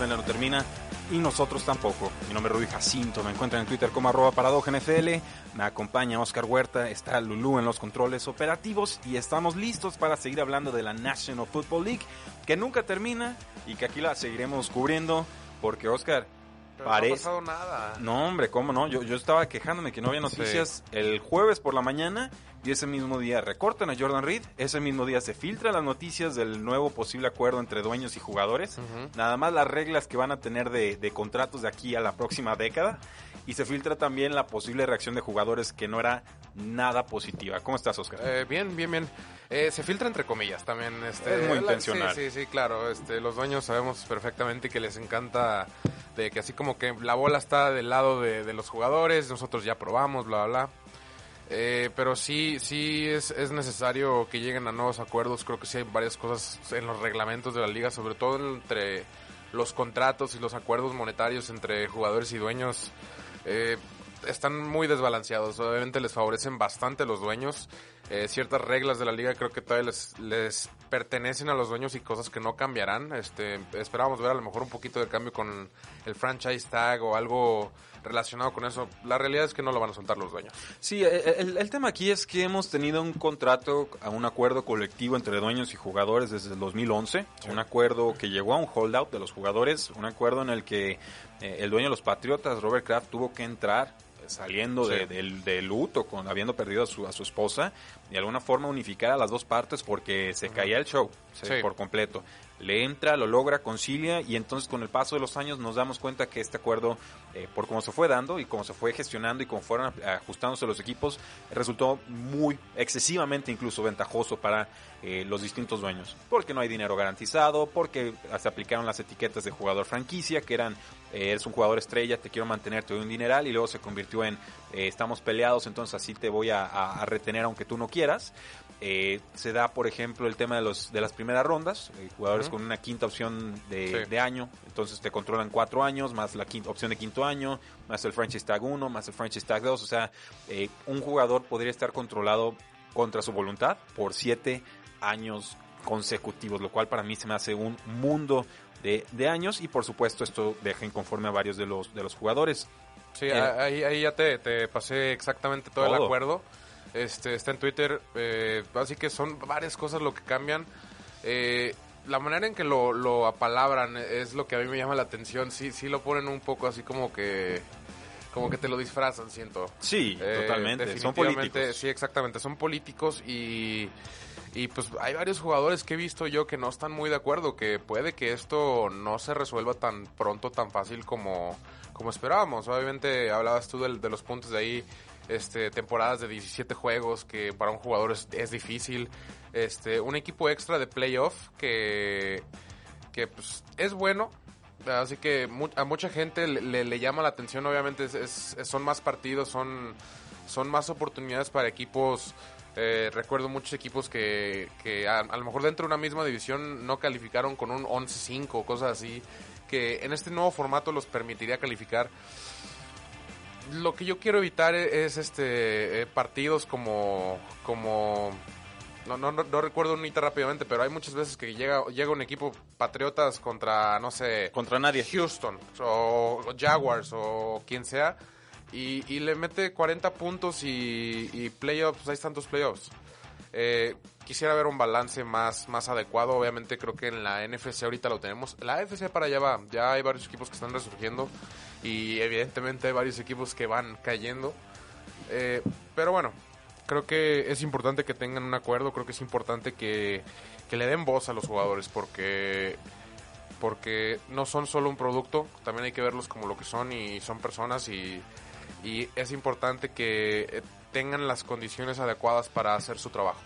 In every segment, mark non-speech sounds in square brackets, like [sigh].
Donde la NFL no termina y nosotros tampoco. Mi nombre es Rudy Jacinto, me encuentran en Twitter como arroba NFL, me acompaña Oscar Huerta, está Lulú en los controles operativos y estamos listos para seguir hablando de la National Football League, que nunca termina y que aquí la seguiremos cubriendo porque Oscar... Parece... No ha pasado nada. No, hombre, ¿cómo no? Yo, yo estaba quejándome que no había noticias el jueves por la mañana y ese mismo día recortan a Jordan Reed, ese mismo día se filtran las noticias del nuevo posible acuerdo entre dueños y jugadores, nada más las reglas que van a tener de, contratos de aquí a la próxima década, y se filtra también la posible reacción de jugadores que no era nada positiva. ¿Cómo estás, Oscar? Eh, bien, bien, bien. Eh, se filtra entre comillas también. Este, es muy intencional. Sí, sí, sí, claro. Este, los dueños sabemos perfectamente que les encanta de que así como que la bola está del lado de, de los jugadores, nosotros ya probamos, bla, bla, bla. Eh, pero sí, sí es, es, necesario que lleguen a nuevos acuerdos. Creo que sí hay varias cosas en los reglamentos de la liga, sobre todo entre los contratos y los acuerdos monetarios entre jugadores y dueños. Eh, están muy desbalanceados. Obviamente les favorecen bastante los dueños. Eh, ciertas reglas de la liga creo que todavía les, les pertenecen a los dueños y cosas que no cambiarán. Este, esperábamos ver a lo mejor un poquito de cambio con el franchise tag o algo relacionado con eso. La realidad es que no lo van a soltar los dueños. Sí, eh, el, tema aquí es que hemos tenido un contrato, un acuerdo colectivo entre dueños y jugadores desde el 2011, un acuerdo que llegó a un holdout de los jugadores, un acuerdo en el que eh, el dueño de los Patriotas, Robert Kraft, tuvo que entrar eh, saliendo de, luto, con, habiendo perdido a su, a su esposa, de alguna forma unificar a las dos partes porque se caía el show por completo le entra, lo logra, concilia y entonces con el paso de los años nos damos cuenta que este acuerdo, eh, por cómo se fue dando y cómo se fue gestionando y cómo fueron ajustándose los equipos, resultó muy excesivamente incluso ventajoso para eh, los distintos dueños, porque no hay dinero garantizado, porque se aplicaron las etiquetas de jugador franquicia, que eran, eh, eres un jugador estrella, te quiero mantener, te doy un dineral, y luego se convirtió en, estamos peleados, entonces así te voy a retener aunque tú no quieras. Eh, se da, por ejemplo, el tema de, los, de las primeras rondas, eh, jugadores con una quinta opción de, año, entonces te controlan cuatro años, más la quinta, opción de quinto año, más el franchise tag 1, más el franchise tag 2, o sea, eh, un jugador podría estar controlado contra su voluntad por siete años consecutivos, lo cual para mí se me hace un mundo de, años y por supuesto esto deja inconforme a varios de los, de los jugadores. Sí, ahí, ahí ya te, te pasé exactamente todo. el acuerdo. Este, está en Twitter. Eh, así que son varias cosas lo que cambian. Eh, la manera en que lo, lo apalabran es lo que a mí me llama la atención. Sí, sí lo ponen un poco así como que como que te lo disfrazan, siento. Sí, eh, totalmente. Son políticos. Sí, exactamente. Son políticos y, y pues hay varios jugadores que he visto yo que no están muy de acuerdo, que puede que esto no se resuelva tan pronto, tan fácil como, como esperábamos. Obviamente hablabas tú de, de los puntos de ahí este, temporadas de 17 juegos, que para un jugador es, difícil. Este, un equipo extra de playoff que, que pues, es bueno. Así que a mucha gente le, llama la atención, obviamente es, son más partidos, son, son más oportunidades para equipos eh, recuerdo muchos equipos que, que a, lo mejor dentro de una misma división no calificaron con un 11-5 o cosas así, que en este nuevo formato los permitiría calificar lo que yo quiero evitar e-, es, este eh, partidos como como no, no, no, recuerdo ahorita rápidamente, pero hay muchas veces que llega, llega un equipo Patriotas contra, no sé... Contra nadie. Houston, o, Jaguars, o quien sea, y, y, le mete 40 puntos y, y playoffs, hay tantos playoffs. Eh, quisiera ver un balance más, más adecuado. Obviamente creo que en la NFC ahorita lo tenemos. La AFC para allá va. Ya hay varios equipos que están resurgiendo y evidentemente hay varios equipos que van cayendo. Eh, pero bueno, creo que es importante que tengan un acuerdo. Creo que es importante que, que le den voz a los jugadores porque porque no son solo un producto, también hay que verlos como lo que son y son personas y, y es importante que tengan las condiciones adecuadas para hacer su trabajo.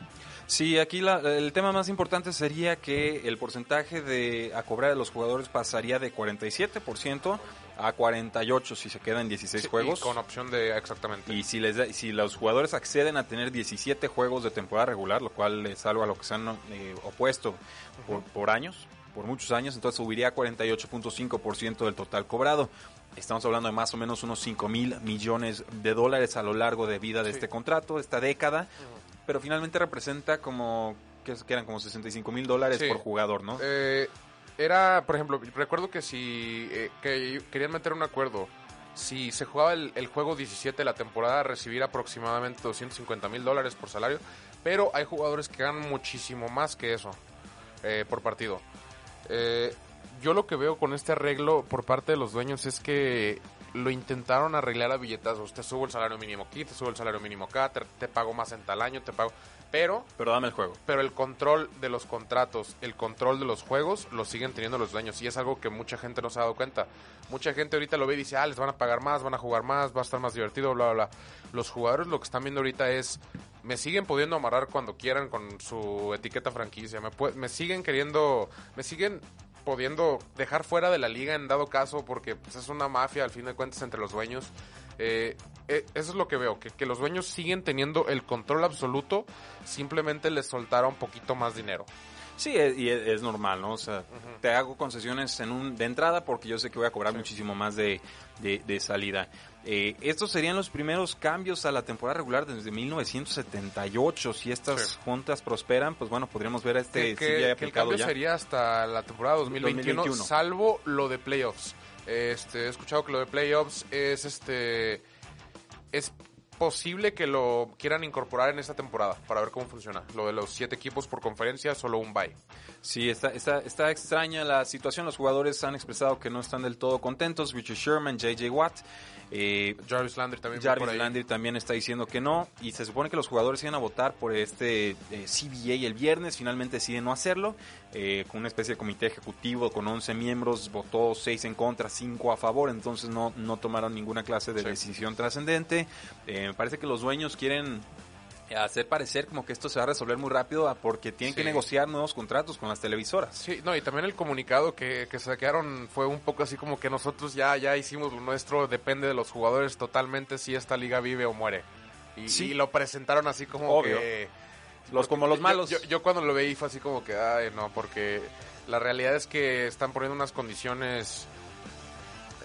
Sí, aquí la- el tema más importante sería que el porcentaje de a cobrar de los jugadores pasaría de 47% a 48 si se quedan 16 Sí, juegos. y con opción de exactamente. Y si, les da- si los jugadores acceden a tener 17 juegos de temporada regular, lo cual es algo a lo que se han eh, opuesto por, por años, por muchos años, entonces subiría a 48.5% del total cobrado. Estamos hablando de más o menos unos 5 mil millones de dólares a lo largo de vida de Sí. este contrato, de esta década, pero finalmente representa como que, eran como 65 mil dólares Sí. por jugador, ¿no? Eh, era, por ejemplo, recuerdo que si eh, que querían meter un acuerdo, si se jugaba el, el juego 17 de la temporada, recibir aproximadamente 250 mil dólares por salario, pero hay jugadores que ganan muchísimo más que eso eh, por partido. Eh, yo lo que veo con este arreglo por parte de los dueños es que lo intentaron arreglar a billetazos. Te subo el salario mínimo aquí, te subo el salario mínimo acá, te, te pago más en tal año, te pago... Pero Pero dame el juego. pero el control de los contratos, el control de los juegos, lo siguen teniendo los dueños. Y es algo que mucha gente no se ha dado cuenta. Mucha gente ahorita lo ve y dice, ah, les van a pagar más, van a jugar más, va a estar más divertido, bla, bla, bla. Los jugadores lo que están viendo ahorita es, me siguen pudiendo amarrar cuando quieran con su etiqueta franquicia. Me, pue- me siguen queriendo, me siguen pudiendo dejar fuera de la liga en dado caso porque pues, es una mafia al fin de cuentas entre los dueños. Eh, eh, eso es lo que veo, que, que los dueños siguen teniendo el control absoluto, simplemente les soltaron un poquito más dinero. Sí, es, y es, es normal, ¿no? O sea, te hago concesiones en un, de entrada porque yo sé que voy a cobrar muchísimo más de, de, de salida. Eh, estos serían los primeros cambios a la temporada regular desde 1978. Si estas Sí. juntas prosperan, pues bueno, podríamos ver a este que, que el cambio ya. sería hasta la temporada 2021, 2021. salvo lo de playoffs. Este, he escuchado que lo de playoffs es este es posible que lo quieran incorporar en esta temporada para ver cómo funciona. Lo de los siete equipos por conferencia, solo un bye. Sí, está, está, está extraña la situación. Los jugadores han expresado que no están del todo contentos. Richard Sherman, J.J. Watt. Eh, Jarvis Landry también por Jarvis. Landry también está diciendo que no y se supone que los jugadores iban a votar por este eh, CBA el viernes, finalmente deciden no hacerlo, eh, con una especie de comité ejecutivo con 11 miembros, votó 6 en contra, 5 a favor, entonces no, no tomaron ninguna clase de Sí. decisión trascendente. Eh, me parece que los dueños quieren hacer parecer como que esto se va a resolver muy rápido ah, porque tienen que negociar nuevos contratos con las televisoras. Sí, no, y también el comunicado que, que saquearon fue un poco así como que nosotros ya, ya hicimos lo nuestro, depende de los jugadores totalmente si esta liga vive o muere. Y, Sí. y lo presentaron así como Obvio. que... Los como los Yo- malos. Yo, yo cuando lo veí fue así como que, ay, no, porque la realidad es que están poniendo unas condiciones...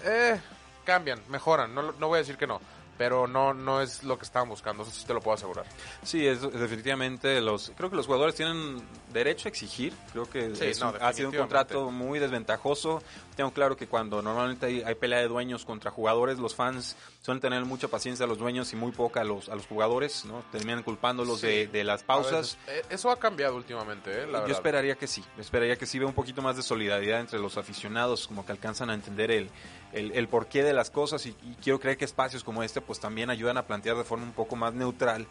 Eh, cambian, mejoran, no, no voy a decir que no, pero no, no es lo que estaban buscando, eso sí te lo puedo asegurar. Sí, es, definitivamente los creo que los jugadores tienen derecho a exigir. Creo que Sí, es no, un- ha sido un contrato muy desventajoso. Tengo claro que cuando normalmente hay, hay pelea de dueños contra jugadores, los fans suelen tener mucha paciencia a los dueños y muy poca a los a los jugadores, ¿no? Terminan culpándolos Sí. de, de las pausas. veces, eh, eso ha cambiado últimamente, eh, la Yo verdad. esperaría que sí, esperaría que sí vea un poquito más de solidaridad entre los aficionados, como que alcanzan a entender el, el, el porqué de las cosas y, y quiero creer que espacios como este pues también ayudan a plantear de forma un poco más neutral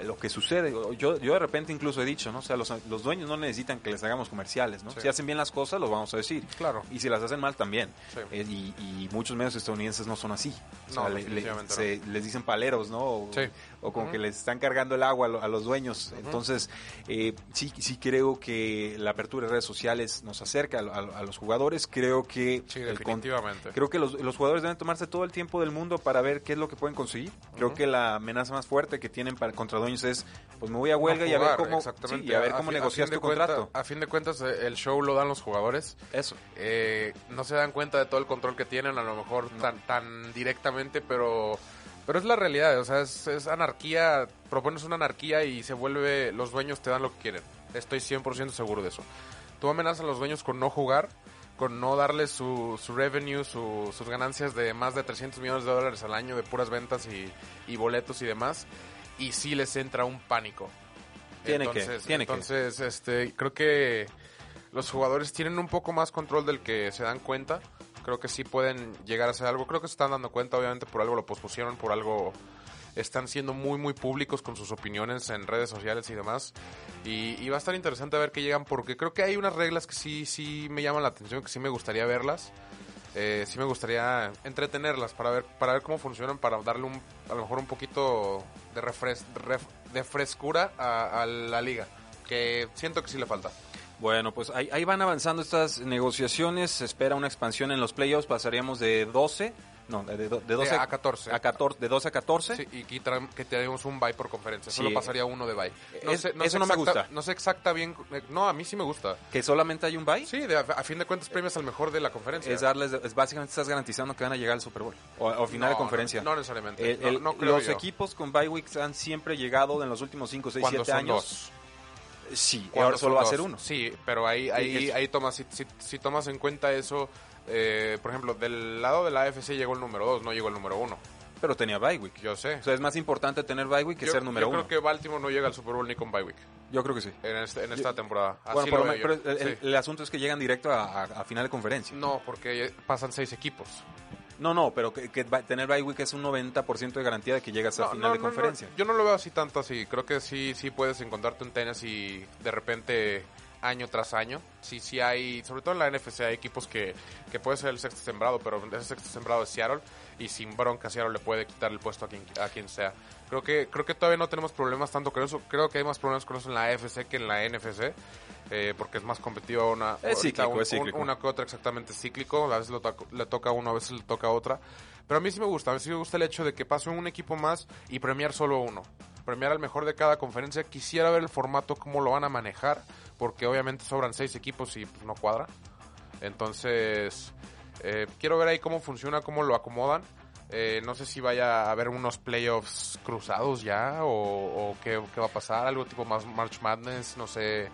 eh, lo que sucede. Yo, yo de repente incluso he dicho, ¿no? O sea, los, los dueños no necesitan que les hagamos comerciales, ¿no? Sí. Si hacen bien las cosas, los vamos a decir. Claro. Y si las hacen mal, también. Sí. Eh, y, y muchos medios estadounidenses no son así. O sea, No, le- le- definitivamente se- les dicen paleros, ¿no? O, Sí. O como que les están cargando el agua a, lo- a los dueños. Entonces, eh, sí, sí creo que la apertura de redes sociales nos acerca a, a- a los jugadores. Creo que Sí, el definitivamente. Creo que los, los jugadores deben tomarse todo el tiempo del mundo para ver qué es lo que pueden conseguir. Creo que la amenaza más fuerte que tienen para contra dueños es, pues me voy a huelga y a ver cómo, sí, y a ver cómo fin- negocias tu cuenta- contrato. a fin de cuentas, eh, el show lo dan los jugadores. Eso. Eh, no se dan cuenta de todo el control que tienen, a lo mejor tan, tan directamente, pero, pero es la realidad. O sea, es, es anarquía. Propones una anarquía y se vuelve. Los dueños te dan lo que quieren. Estoy 100% seguro de eso. Tú amenazas a los dueños con no jugar, con no darles su, su revenue, su- sus ganancias de más de 300 millones de dólares al año de puras ventas y, y boletos y demás. Y sí les entra un pánico. Tiene que, entonces, tiene que. entonces, este, creo que los jugadores tienen un poco más control del que se dan cuenta. Creo que sí pueden llegar a hacer algo. Creo que se están dando cuenta, obviamente, por algo lo pospusieron, por algo están siendo muy, muy públicos con sus opiniones en redes sociales y demás. Y, va a estar interesante ver qué llegan, porque creo que hay unas reglas que sí, sí me llaman la atención, que sí me gustaría verlas. Eh, sí me gustaría entretenerlas para ver, para ver cómo funcionan, para darle un, a lo mejor un poquito de, refres, ref- de frescura a, a la liga, que siento que sí le falta. Bueno, pues ahí, ahí van avanzando estas negociaciones. Se espera una expansión en los playoffs. Pasaríamos de 12, no, de, de 12 De a 14. a 14, de 12 a 14. Sí, y quitar- que tenemos un bye por conferencia. Sí. Solo pasaría uno de bye. Es- eso no me gusta. No sé exacta bien. eh, No, a mí sí me gusta. Que solamente hay un bye. Sí, de- a, fin de cuentas premias al mejor de la conferencia. Es darles, es básicamente estás garantizando que van a llegar al Super Bowl o, o final No, de conferencia. No, no necesariamente. El- No- el- no creo los yo. equipos con bye weeks han siempre llegado en los últimos 5, 6, Cuando 7 son años. dos. Sí, ahora solo va a ser uno. Sí, pero ahí, ahí, ahí tomas, si, si- si tomas en cuenta eso, eh, por ejemplo, del lado de la AFC llegó el número 2, no llegó el número 1. Pero tenía bye week. Yo sé. O sea, es más importante tener bye week que yo, ser número yo uno. creo que Baltimore no llega al Super Bowl ni con bye week Yo creo que sí. en, este- en esta temporada. Así bueno, lo veo yo. pero el, el- Sí. el asunto es que llegan directo a, a- a final de conferencia. No, porque pasan seis equipos. No, no, pero que, que tener bye week es un 90% de garantía de que llegas a No, final no, de no, conferencia. yo no lo veo así tanto así. Creo que sí, sí puedes encontrarte un tenis y de repente año tras año. Sí, sí hay, sobre todo en la NFC hay equipos que, que puede ser el sexto sembrado, pero ese sexto sembrado es Seattle y sin bronca Seattle le puede quitar el puesto a quien, a quien sea. Creo que, creo que todavía no tenemos problemas tanto con eso. Creo que hay más problemas con eso en la AFC que en la NFC. Eh, porque es más competitiva una, Es cíclico, un- es cíclico. un- una que otra exactamente cíclico. A veces lo le toca a uno, a veces le toca a otra. Pero a mí sí me gusta. A mí sí me gusta el hecho de que pase un equipo más y premiar solo uno. Premiar al mejor de cada conferencia. Quisiera ver el formato, cómo lo van a manejar. Porque obviamente sobran seis equipos y pues, no cuadra. Entonces, eh, quiero ver ahí cómo funciona, cómo lo acomodan. Eh, no sé si vaya a haber unos playoffs cruzados ya o, o qué, qué va a pasar, algo tipo más March Madness, no sé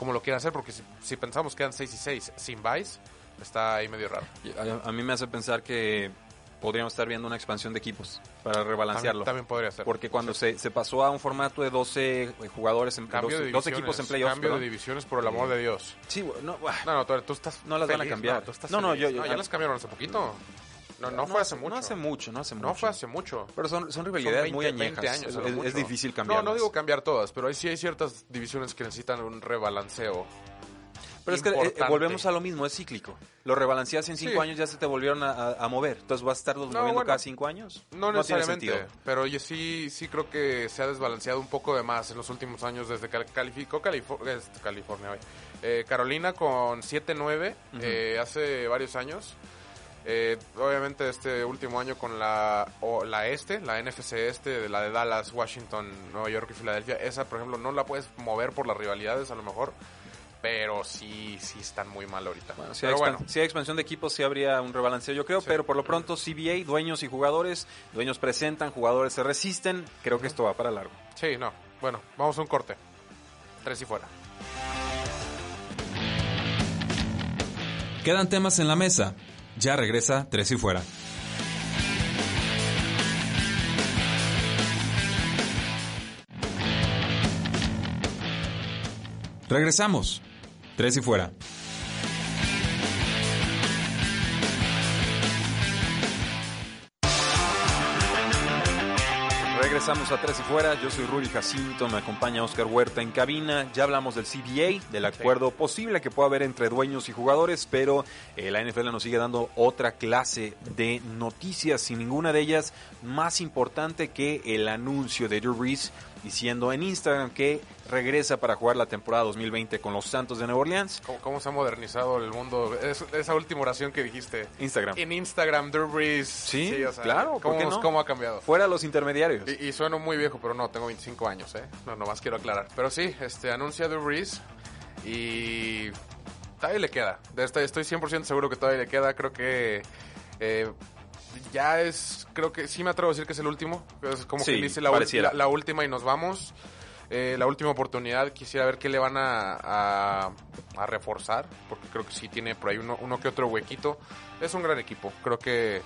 cómo lo quieren hacer, porque si, si pensamos que eran 6 y 6 sin buys, está ahí medio raro. A, a mí me hace pensar que podríamos estar viendo una expansión de equipos para rebalancearlo. También, también podría ser. Porque cuando se, se pasó a un formato de 12 jugadores, en, cambio 12, de 12 divisiones, equipos en playoffs, Cambio perdón. de divisiones, por el amor de Dios. Sí, bueno, no, ah, No, no, tú, tú estás No las van a feliz, cambiar. No, No, no, feliz. yo- yo- ya las cambiaron hace poquito. No, no, fue hace mucho. No hace mucho, no hace mucho. No fue hace mucho. Pero son, son Son rivalidades 20, muy 20 añejas. años, es, difícil cambiar. No, no digo cambiar todas, pero hay, sí hay ciertas divisiones que necesitan un rebalanceo. Pero es que eh, importante. volvemos a lo mismo, es cíclico. Lo rebalanceas en cinco Sí. años, ya se te volvieron a, a- a mover. Entonces vas a estar moviendo bueno. cada cinco años. No, tiene necesariamente, pero yo sí, sí creo que se ha desbalanceado un poco de más en los últimos años desde que calificó Califor- California. Eh, Carolina con 7-9 eh, hace varios años. Eh, obviamente este último año con la, o la este, la NFC este, de la de Dallas, Washington, Nueva York y Filadelfia, esa por ejemplo no la puedes mover por las rivalidades a lo mejor, pero sí, sí están muy mal ahorita. Bueno, si, hay pero expan- bueno, si hay expansión de equipos, sí habría un rebalanceo, yo creo. Sí. Pero por lo pronto, CBA, dueños y jugadores. Dueños presentan, jugadores se resisten. Creo que esto va para largo. sí, no. Bueno, vamos a un corte. Tres y fuera. Quedan temas en la mesa. Ya regresa Tres y Fuera. Regresamos. Tres y Fuera. Regresamos a Tres y Fuera. Yo soy Rudy Jacinto, me acompaña Oscar Huerta en cabina. Ya hablamos del CBA, del acuerdo posible que pueda haber entre dueños y jugadores, pero eh, la NFL nos sigue dando otra clase de noticias, sin ninguna de ellas más importante que el anuncio de Drew Brees diciendo en Instagram que regresa para jugar la temporada 2020 con los Santos de Nueva Orleans. ¿Cómo, cómo se ha modernizado el mundo? Es- esa última oración que dijiste. Instagram. En Instagram, Drew Brees. Sí, claro, ¿por ¿cómo, qué no? cómo ha cambiado? Fuera los intermediarios. Y, y sueno muy viejo, pero no, tengo 25 años, ¿eh? No, nomás quiero aclarar. Pero sí, este, anuncia Drew Brees y todavía le queda. De esta- estoy 100% seguro que todavía le queda. Creo que eh, ya es, creo que sí me atrevo a decir que es el último. Es como Sí, que dice la, última y nos vamos. Eh, la última oportunidad, quisiera ver qué le van a, a- a reforzar, porque creo que sí tiene por ahí uno, uno que otro huequito. Es un gran equipo, creo que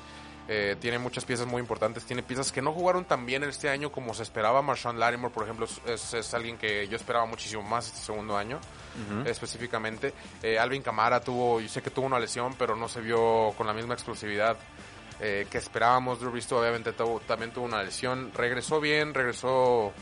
Eh, tiene muchas piezas muy importantes. Tiene piezas que no jugaron tan bien este año como se esperaba. Marshawn Lattimore, por ejemplo, es, es alguien que yo esperaba muchísimo más este segundo año, específicamente. Eh, Alvin Camara tuvo, yo sé que tuvo una lesión, pero no se vio con la misma explosividad eh, que esperábamos. Drew Brees obviamente también tuvo una lesión. Regresó bien, regresó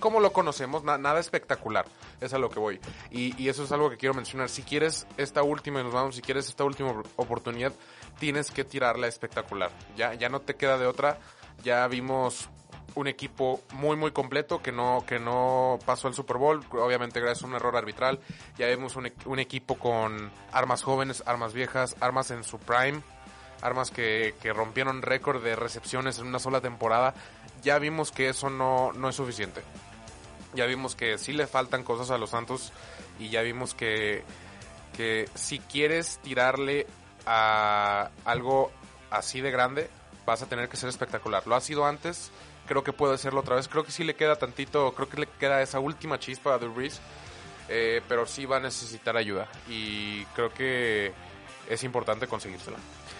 como lo conocemos, na- nada espectacular. Es a lo que voy. Y, eso es algo que quiero mencionar. Si quieres esta última, y nos vamos, si quieres esta última op- oportunidad, tienes que tirarla espectacular. Ya, ya no te queda de otra. Ya vimos un equipo muy muy completo que no que no pasó el Super Bowl obviamente gracias a un error arbitral ya vemos un, un equipo con armas jóvenes armas viejas armas en su prime armas que, rompieron récord de recepciones en una sola temporada ya vimos que eso no, no es suficiente ya vimos que sí le faltan cosas a los Santos y ya vimos que, que si quieres tirarle a algo así de grande, vas a tener que ser espectacular. Lo ha sido antes, creo que puede serlo otra vez. Creo que sí le queda tantito, creo que le queda esa última chispa a Drew eh, pero sí va a necesitar ayuda y creo que es importante conseguírsela.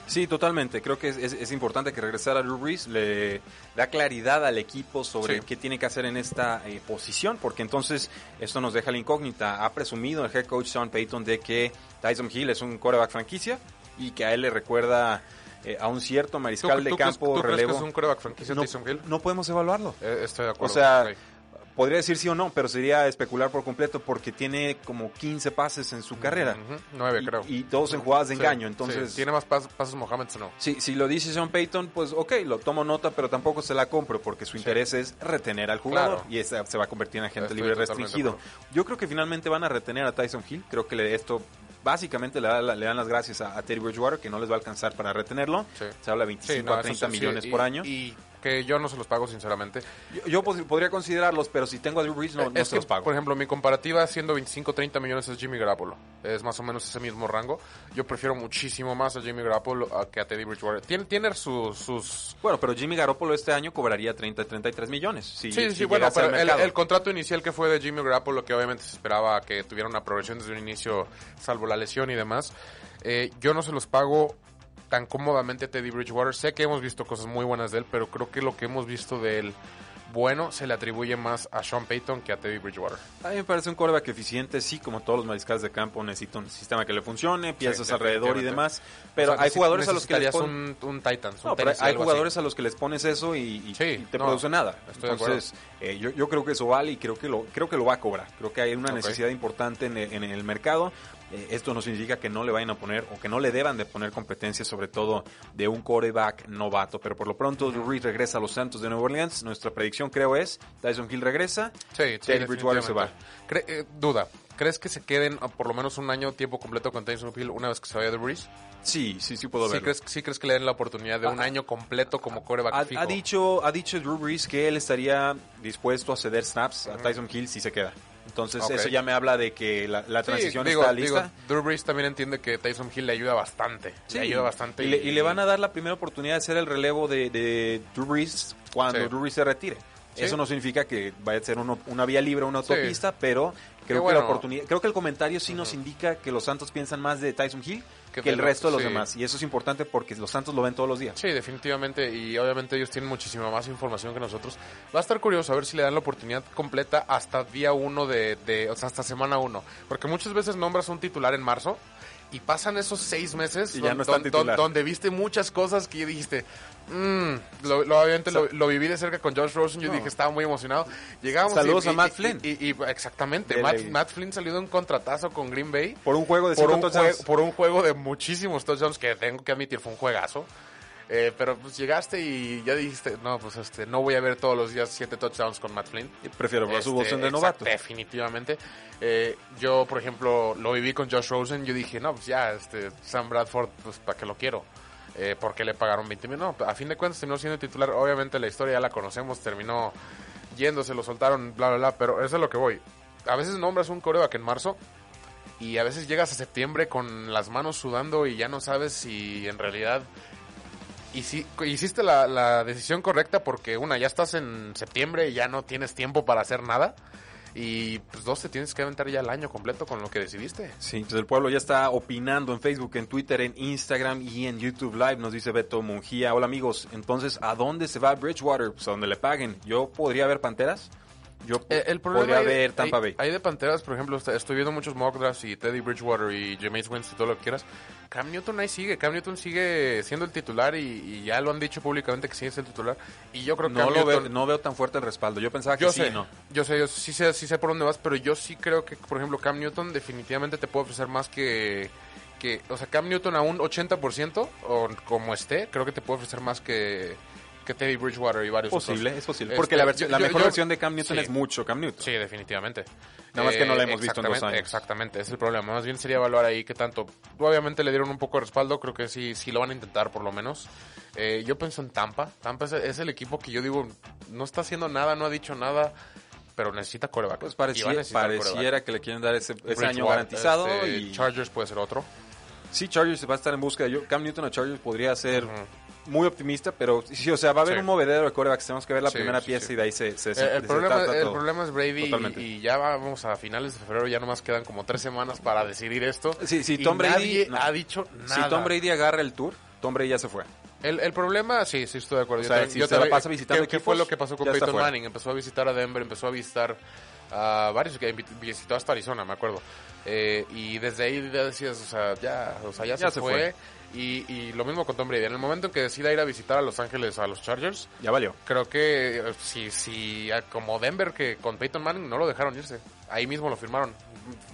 Sí, totalmente. Creo que es, es- es importante que regresara Drew Brees, le da claridad al equipo sobre Sí. qué tiene que hacer en esta eh, posición, porque entonces esto nos deja la incógnita. Ha presumido el head coach Sean Payton de que Tyson Hill es un quarterback franquicia y que a él le recuerda eh, a un cierto mariscal de ¿Tú crees- campo crees relevo. que es un quarterback franquicia no, Taysom Hill? no podemos evaluarlo. Eh, estoy de acuerdo. O sea. Podría decir sí o no, pero sería especular por completo porque tiene como 15 pases en su carrera. Y- creo. Y, todos en jugadas de Sí, engaño. sí. Entonces, ¿Tiene más pas- pasos Mohamed o no? Si, si lo dice Sean Payton, pues ok, lo tomo nota, pero tampoco se la compro porque su interés es retener al jugador Claro. y ese se va a convertir en agente Estoy libre restringido. Yo creo que finalmente van a retener a Tyson Hill. Creo que le- esto básicamente le, da le dan las gracias a, a Teddy Bridgewater, que no les va a alcanzar para retenerlo. Sí. Se habla de 25 Sí, no, a eso 30 sí, sí, millones y- por año. Y que yo no se los pago, sinceramente. yo yo pod- podría considerarlos, pero si tengo a Drew Brees, no, no es se que, los pago. por ejemplo, mi comparativa siendo 25-30 millones es Jimmy Garoppolo. Es más o menos ese mismo rango. Yo prefiero muchísimo más a Jimmy Garoppolo que a Teddy Bridgewater. Tiene, tiene sus... sus Bueno, pero Jimmy Garoppolo este año cobraría 30, 33 millones. Si, Sí, sí, si bueno, pero el contrato inicial que fue de Jimmy Garoppolo, que obviamente se esperaba que tuviera una progresión desde un inicio, salvo la lesión y demás, eh, yo no se los pago tan cómodamente a Teddy Bridgewater. Sé que hemos visto cosas muy buenas de él, pero creo que lo que hemos visto de él bueno se le atribuye más a Sean Payton que a Teddy Bridgewater. A mí me parece un quarterback eficiente, sí, como todos los mariscales de campo, necesita un sistema que le funcione, piezas Sí, alrededor y demás. Pero O sea, hay jugadores a los que les ponen... un, un Titans, un No, pero Tennessee, hay así. jugadores a los que les pones eso y, y- Sí, y te no, produce nada. estoy de Entonces, eh, yo, yo creo que eso vale y creo que lo creo que lo va a cobrar. Creo que hay una necesidad importante en el, en el mercado. Eh, esto no significa que no le vayan a poner o que no le deban de poner competencia, sobre todo de un coreback novato. Pero por lo pronto, Drew Brees regresa a los Santos de Nueva Orleans. Nuestra predicción creo es Tyson Hill regresa. Sí, Bridgewater se va. Cre- eh, duda, ¿crees que se queden por lo menos un año tiempo completo con Tyson Hill una vez que se vaya de Breeze? Sí, sí, sí puedo ¿Sí verlo. crees, ¿Sí crees que le den la oportunidad de un Ah, año completo como coreback Ha, fijo? ha dicho, ha dicho Drew Brees que él estaría dispuesto a ceder snaps a Tyson Hill si se queda. Entonces eso ya me habla de que la, la Sí, transición digo, está digo, lista. Drew Brees también entiende que Tyson Hill le ayuda bastante. Sí. Le ayuda bastante. Y le, y le van a dar la primera oportunidad de ser el relevo de, de Drew Brees cuando Sí. Drew Brees se retire. Sí. Eso no significa que vaya a ser uno- una vía libre, una Sí. autopista, pero creo que la oportunidad, creo que el comentario sí nos indica que los Santos piensan más de Tyson Hill Que el resto de los sí. demás. Y eso es importante porque los Santos lo ven todos los días. Sí, definitivamente. Y obviamente ellos tienen muchísima más información que nosotros. Va a estar curioso a ver si le dan la oportunidad completa hasta día uno de, de- o sea, hasta semana uno. Porque muchas veces nombras un titular en marzo y pasan esos seis meses Y ya don- no es tan don- don- titular. donde viste muchas cosas que dijiste, mmm, lo, lo- obviamente lo, lo viví de cerca con Josh Rosen, yo No. dije, estaba muy emocionado. Llegamos Saludos y- a y- Matt Flynn. Y, exactamente, Matt, Flynn salió de un contratazo con Green Bay Por un juego de por cinco un, touchdowns. jue- por un juego de muchísimos touchdowns que tengo que admitir fue un juegazo. Eh, pero pues llegaste y ya dijiste, no, pues este, no voy a ver todos los días siete touchdowns con Matt Flynn. Prefiero ver su Este, bolsón de novato. Definitivamente. Eh, yo, por ejemplo, lo viví con Josh Rosen. Yo dije, no, pues ya, este, Sam Bradford, pues para qué lo quiero. Eh, porque le pagaron 20 mil. No, a fin de cuentas terminó siendo titular. Obviamente la historia ya la conocemos. Terminó yéndose, lo soltaron, bla, bla, bla. Pero eso es lo que voy. A veces nombras un coreback en marzo y a veces llegas a septiembre con las manos sudando y ya no sabes si en realidad y si, hiciste la, la decisión correcta porque una, ya estás en septiembre y ya no tienes tiempo para hacer nada. Y pues dos te tienes que aventar ya el año completo con lo que decidiste. Sí, pues el pueblo ya está opinando en Facebook, en Twitter, en Instagram y en YouTube Live, nos dice Beto Mungía. Hola amigos, entonces, ¿a dónde se va Bridgewater? Pues a donde le paguen. ¿Yo podría ver Panteras? Yo Eh, el problema podría hay- ver Tampa hay- Bay. Hay de Panteras, por ejemplo, est- estoy viendo muchos mock drafts y Teddy Bridgewater y Jameis Winston y todo lo que quieras. Cam Newton ahí sigue, Cam Newton sigue siendo el titular y, y ya lo han dicho públicamente que sí es el titular. Y yo creo que no, Cam lo veo, Newton- no veo tan fuerte el respaldo. Yo pensaba que yo sí, sé, ¿no? yo sé, yo sí sé, sí sé por dónde vas, pero yo sí creo que, por ejemplo, Cam Newton definitivamente te puede ofrecer más que, que o sea, Cam Newton a un 80% o como esté, creo que te puede ofrecer más que, que Teddy Bridgewater y varios Posible, otros. es posible. Este, Porque la, versión- yo- la yo- mejor yo- versión de Cam Newton sí. es mucho Cam Newton. Sí, definitivamente. Nada más que no la hemos visto en dos años. Exactamente, es el problema. Más bien sería evaluar ahí qué tanto. Obviamente le dieron un poco de respaldo, creo que sí, sí lo van a intentar por lo menos. Eh, yo pienso en Tampa. Tampa es, es el equipo que yo digo, no está haciendo nada, no ha dicho nada, pero necesita coreback. Pues parecía- pareciera que le quieren dar ese, ese año garantizado. este, y Chargers puede ser otro. Sí, Chargers va a estar en búsqueda. Yo, Cam Newton a Chargers podría ser muy optimista, pero sí, o sea, va a haber Sí. un movedero de corebacks. Tenemos que ver la Sí, primera sí, pieza y de ahí se, se, Eh, el, se problema, el problema es Brady y, y ya vamos a finales de febrero, ya nomás quedan como tres semanas para decidir esto. Sí, Y Tom Brady- nadie no. ha dicho nada. Si Tom Brady agarra el tour, Tom Brady ya se fue. El, el problema, sí, sí estoy de acuerdo. O Yo también- si yo se la pasa visitando ¿qué, qué fue lo que pasó con Peyton. Manning? Empezó a visitar a Denver, empezó a visitar a varios, que visitó hasta Arizona, me acuerdo. Eh, y desde ahí ya decías, o sea, ya, o sea, ya, Ya se, se fue. fue. Y, y lo mismo con Tom Brady. En el momento en que decida ir a visitar a Los Ángeles, a los Chargers, Ya valió. creo que eh, si, si como Denver, que con Peyton Manning no lo dejaron irse. Ahí mismo lo firmaron.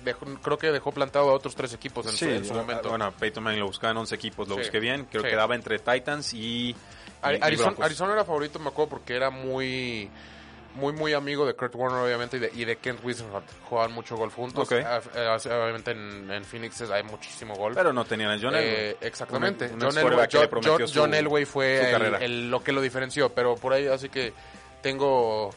Dejó- creo que dejó plantado a otros tres equipos en, su, en su momento. Bueno, Peyton Manning lo buscaba en 11 equipos, lo Sí, busqué bien. Creo sí. que daba entre Titans y, y- Ari- y Arizona. Arizona era favorito, me acuerdo, porque era muy muy muy amigo de Kurt Warner obviamente y de, y de Kent Wisenhunt jugaban mucho golf juntos. Ah, eh, obviamente en, en Phoenix hay muchísimo golf Pero no tenían a John Elway. Eh, exactamente Un- un John, Elway, John- John- su- John Elway fue el- lo que lo diferenció pero por ahí así que tengo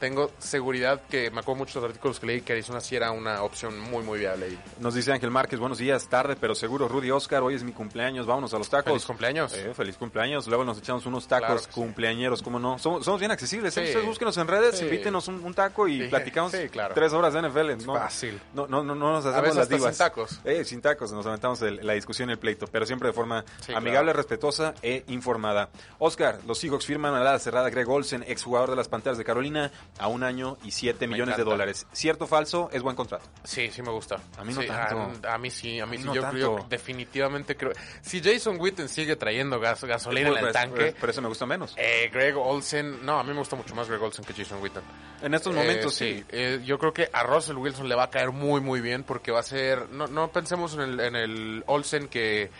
tengo seguridad que me acuerdo mucho de los artículos que leí que Arizona sí era una opción muy muy viable y Nos dice Ángel Márquez, buenos días, tarde, pero seguro. Rudy Oscar, hoy es mi cumpleaños, vámonos a los tacos. feliz cumpleaños Eh, feliz cumpleaños. Luego nos echamos unos tacos Claro sí. cumpleañeros, ¿cómo no? Somos, somos bien accesibles. ¿eh? Sí. Ustedes búsquenos en redes, Sí. invítenos un, un taco y platicamos claro. tres horas de NFL. No, fácil. No, no, no, no nos hacemos veces las divas. sin tacos. Eh, sin tacos, nos aventamos el- la discusión y el pleito, pero siempre de forma amigable, claro. respetuosa e informada. Oscar, los Seahawks firman a la cerrada Greg Olsen, exjugador de las Panteras de Carolina, a un año y 7 Me millones de dólares. ¿Cierto o falso? Es buen contrato. Sí, sí me gusta. A mí no Sí, tanto. A, a mí sí, a mí A mí sí. no yo, tanto. yo definitivamente creo. Si Jason Witten sigue trayendo gas, gasolina en el Pues, tanque, pues, Por eso me gusta menos. eh, Greg Olsen, no, a mí me gusta mucho más Greg Olsen que Jason Witten. En estos momentos Eh, sí. eh, yo creo que a Russell Wilson le va a caer muy, muy bien porque va a ser. No, no pensemos en el, en el Olsen que,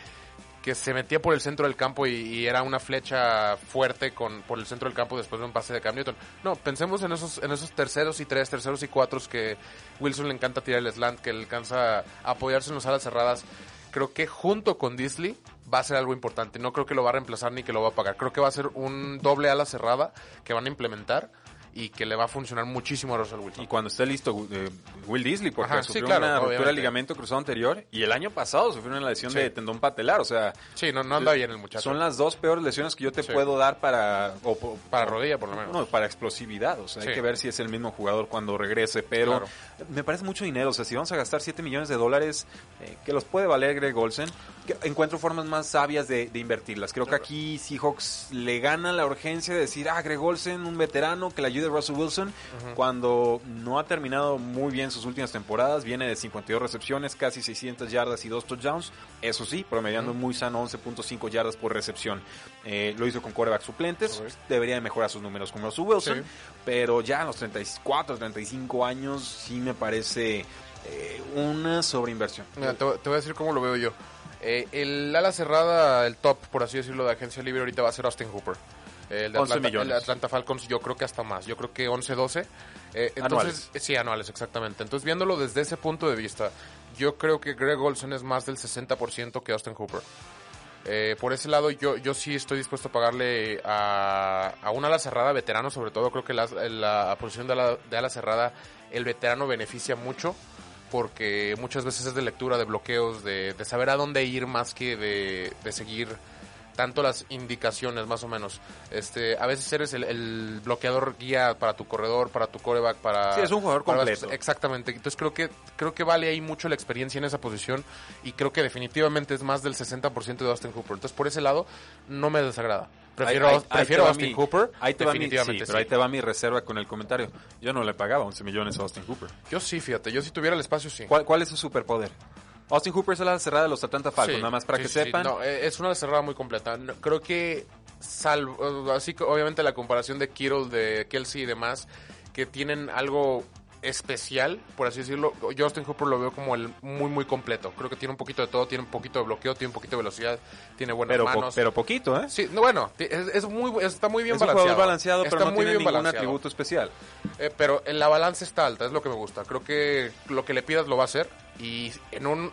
que se metía por el centro del campo y, era una flecha fuerte con por el centro del campo después de un pase de Cam Newton. No, pensemos en esos, en esos terceros y tres, terceros y cuatros que Wilson le encanta tirar el slant, que le alcanza a apoyarse en las alas cerradas. Creo que junto con Disley va a ser algo importante. No creo que lo va a reemplazar ni que lo va a pagar. Creo que va a ser un doble ala cerrada que van a implementar y que le va a funcionar muchísimo a Russell Wilson. Y cuando esté listo eh, Will Disley, porque Ajá, sí, sufrió claro, una ruptura obviamente. de ligamento cruzado anterior y el año pasado sufrió una lesión Sí. de tendón patelar. O sea, Sí, no, no anda bien el muchacho. son las dos peores lesiones que yo te Sí. puedo dar para... o po- Para rodilla, por lo menos. No, para explosividad. O sea, hay que ver si es el mismo jugador cuando regrese. Pero Claro. me parece mucho dinero. O sea, si vamos a gastar 7 millones de dólares, eh, que los puede valer Greg Olsen, que encuentro formas más sabias de, de invertirlas. Creo que aquí Seahawks le gana la urgencia de decir, ah, Greg Olsen, un veterano que le a Russell Wilson, cuando no ha terminado muy bien sus últimas temporadas. Viene de 52 recepciones, casi 600 yardas y dos touchdowns. Eso sí, promediando muy sano 11.5 yardas por recepción. Eh, lo hizo con quarterback suplentes. Debería de mejorar sus números con Russell Wilson. Sí. Pero ya a los 34, 35 años sí me parece eh, una sobreinversión. Mira, te, te voy a decir cómo lo veo yo. Eh, el ala cerrada, el top, por así decirlo, de agencia libre ahorita va a ser Austin Hooper. El de 11 Atlanta, millones. el de Atlanta Falcons yo creo que hasta más. Yo creo que 11, 12. Eh, entonces, Anuales. Sí, anuales, exactamente. Entonces, viéndolo desde ese punto de vista, yo creo que Greg Olsen es más del 60% que Austin Hooper. Eh, por ese lado, yo, yo sí estoy dispuesto a pagarle a, a una ala cerrada veterano, sobre todo creo que la, la posición de ala, de ala cerrada, el veterano beneficia mucho, porque muchas veces es de lectura, de bloqueos, de, de saber a dónde ir más que de, de seguir tanto las indicaciones más o menos. Este, a veces eres el, el bloqueador guía para tu corredor, para tu coreback, para Sí, es un jugador completo. exactamente. Entonces creo que creo que vale ahí mucho la experiencia en esa posición y creo que definitivamente es más del 60% de Austin Hooper. Entonces por ese lado no me desagrada. Prefiero, Ahí- ahí- ahí prefiero Austin mi- Hooper. Ahí te va mi, sí, definitivamente pero ahí te va mi reserva con el comentario. Yo no le pagaba 11 millones a Austin Hooper. Yo sí, fíjate, yo si tuviera el espacio sí. ¿Cuál, cuál es su superpoder? Austin Hooper es la cerrada de los Atlanta Falcons, Sí, nada más para sí, que sí, sepan. No, eh, es una cerrada muy completa. Creo que, salvo, así que obviamente la comparación de Kittle, de Kelsey y demás, que tienen algo especial, por así decirlo, yo Austin Hooper lo veo como el muy, muy completo. Creo que tiene un poquito de todo, tiene un poquito de bloqueo, tiene un poquito de velocidad, tiene buenas pero, po- manos. pero poquito, ¿eh? Sí, no, bueno, es, es muy, está muy bien es un balanceado. balanceado, pero no muy tiene bien ningún balanceado. atributo especial. Eh, pero en la balanza está alta, es lo que me gusta. Creo que lo que le pidas lo va a hacer. Y en un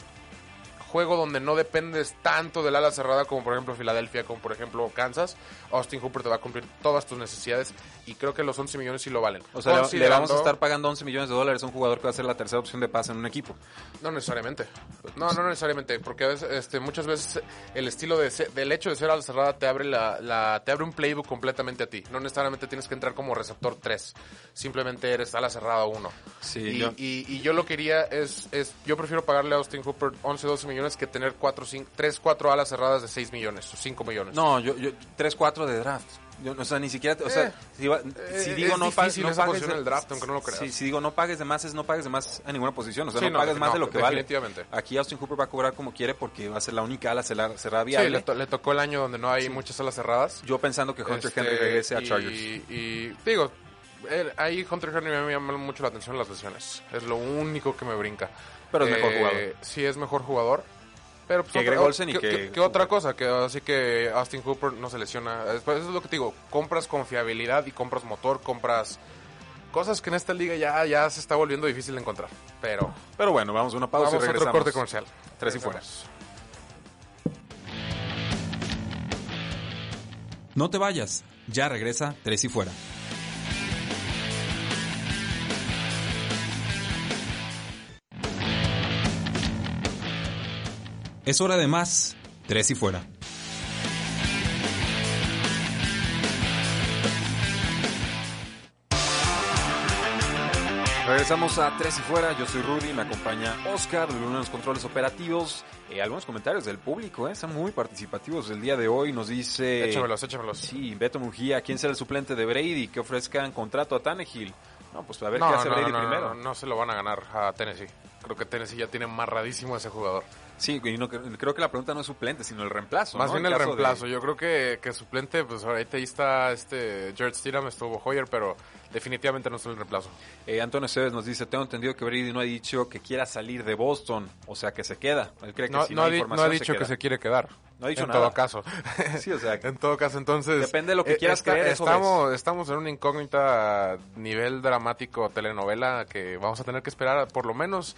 juego donde no dependes tanto del ala cerrada como por ejemplo Filadelfia, como por ejemplo Kansas, Austin Hooper te va a cumplir todas tus necesidades y creo que los 11 millones sí lo valen. O sea, le- vamos a estar pagando 11 millones de dólares a un jugador que va a ser la tercera opción de pase en un equipo. No necesariamente. No, no necesariamente, porque este, muchas veces el estilo de del hecho de ser ala cerrada te abre la, la- te abre un playbook completamente a ti. No necesariamente tienes que entrar como receptor 3. Simplemente eres ala cerrada 1. Sí, y, yo- y- y yo lo quería es, es yo prefiero pagarle a Austin Hooper 11, 12 millones que tener 4, 5, 3, 4 alas cerradas de 6 millones o 5 millones. No, yo, yo 3-4 de draft. Yo, o sea, ni siquiera, o sea, Eh, si, va- eh, si digo es no, pa- difícil no pagues de- el draft, aunque no lo creas. Si, si digo no pagues de más, es no pagues de más a ninguna posición, o sea, Sí, no, no, pagues más no, de lo que vale. definitivamente. Aquí Austin Hooper va a cobrar como quiere porque va a ser la única ala cerrada, cerrada Sí, viable. le, to- le tocó el año donde no hay muchas alas cerradas. Yo pensando que Hunter Este, Henry regrese a y- Chargers. Y, digo, él- ahí Hunter Henry me llama mucho la atención las lesiones. Es lo único que me brinca. Pero es mejor Eh, jugador. Sí, es mejor jugador. Pero pues, Que otra- Greg Olsen y ¿qué- que qué- qué otra cosa? Que así que Austin Hooper no se lesiona. Después, Eso es lo que te digo. Compras confiabilidad y compras motor, compras cosas que en esta liga ya, ya se está volviendo difícil de encontrar. Pero Pero bueno, vamos a una pausa vamos y a otro regresamos. corte comercial. Tres y fuera. Regresamos. No te vayas, ya regresa Tres y Fuera. Es hora de más, Tres y Fuera. Regresamos a Tres y Fuera, yo soy Rudy, me acompaña Oscar, de los controles operativos. Eh, algunos comentarios del público, eh, están muy participativos el día de hoy. Nos dice... Échamelos, échamelos. Sí, Beto Mujía, ¿quién será el suplente de Brady? Que ofrezcan contrato a Tannehill. No, pues a ver no, qué hace no, Brady no, no, primero. no, no se lo van a ganar a Tennessee. Creo que Tennessee ya tiene amarradísimo a ese jugador. Sí, y no, creo que la pregunta no es suplente, sino el reemplazo. Más ¿no? bien En el de- reemplazo. Yo creo que, que suplente, pues ahorita ahí está este George Stidham, estuvo Hoyer, pero definitivamente no es el reemplazo. Eh, Antonio Cebes nos dice, tengo entendido que Brady no ha dicho que quiera salir de Boston, o sea, que se queda. Él cree que No, si no no, ha, hay di- no información ha dicho que queda. se quiere quedar. No ha dicho en nada. todo caso. [laughs] Sí, o sea, [laughs] en todo caso, entonces... Depende de lo que eh, quieras está- creer, Estamos, estamos en una incógnita nivel dramático telenovela que vamos a tener que esperar por lo menos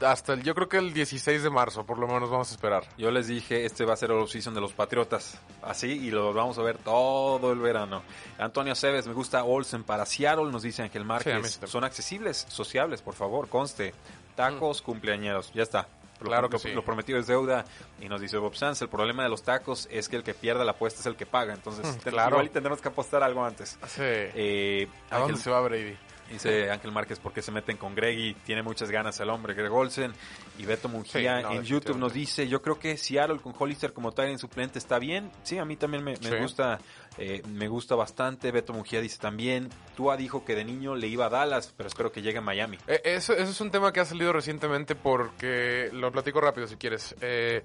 hasta el, yo creo que el 16 de marzo, por lo menos vamos a esperar. Yo les dije, este va a ser el off-season de los Patriotas. Así, y lo vamos a ver todo el verano. Antonio Cebes, me gusta Olsen para Seattle, nos dice Ángel Márquez. sí. Son accesibles, sociables, por favor, conste. Tacos, cumpleañeros, ya está. Lo- Claro que lo, sí. lo prometido es deuda. Y nos dice Bob Sanz, el problema de los tacos es que el que pierda la apuesta es el que paga. Entonces, Mm, claro. igual y tendremos que apostar algo antes. Sí. Eh, ¿A dónde se va Brady? Dice Ángel Márquez, ¿por qué se meten con Greggy? Tiene muchas ganas el hombre, Greg Olsen. Y Beto Mujía Sí, no, en YouTube nos dice, yo creo que Seattle con Hollister como tal en suplente está bien. Sí, a mí también me, me Sí. gusta eh, me gusta bastante. Beto Mujía dice también, Tua dijo que de niño le iba a Dallas, pero espero que llegue a Miami. Eh, Eso, eso es un tema que ha salido recientemente porque, lo platico rápido si quieres, eh,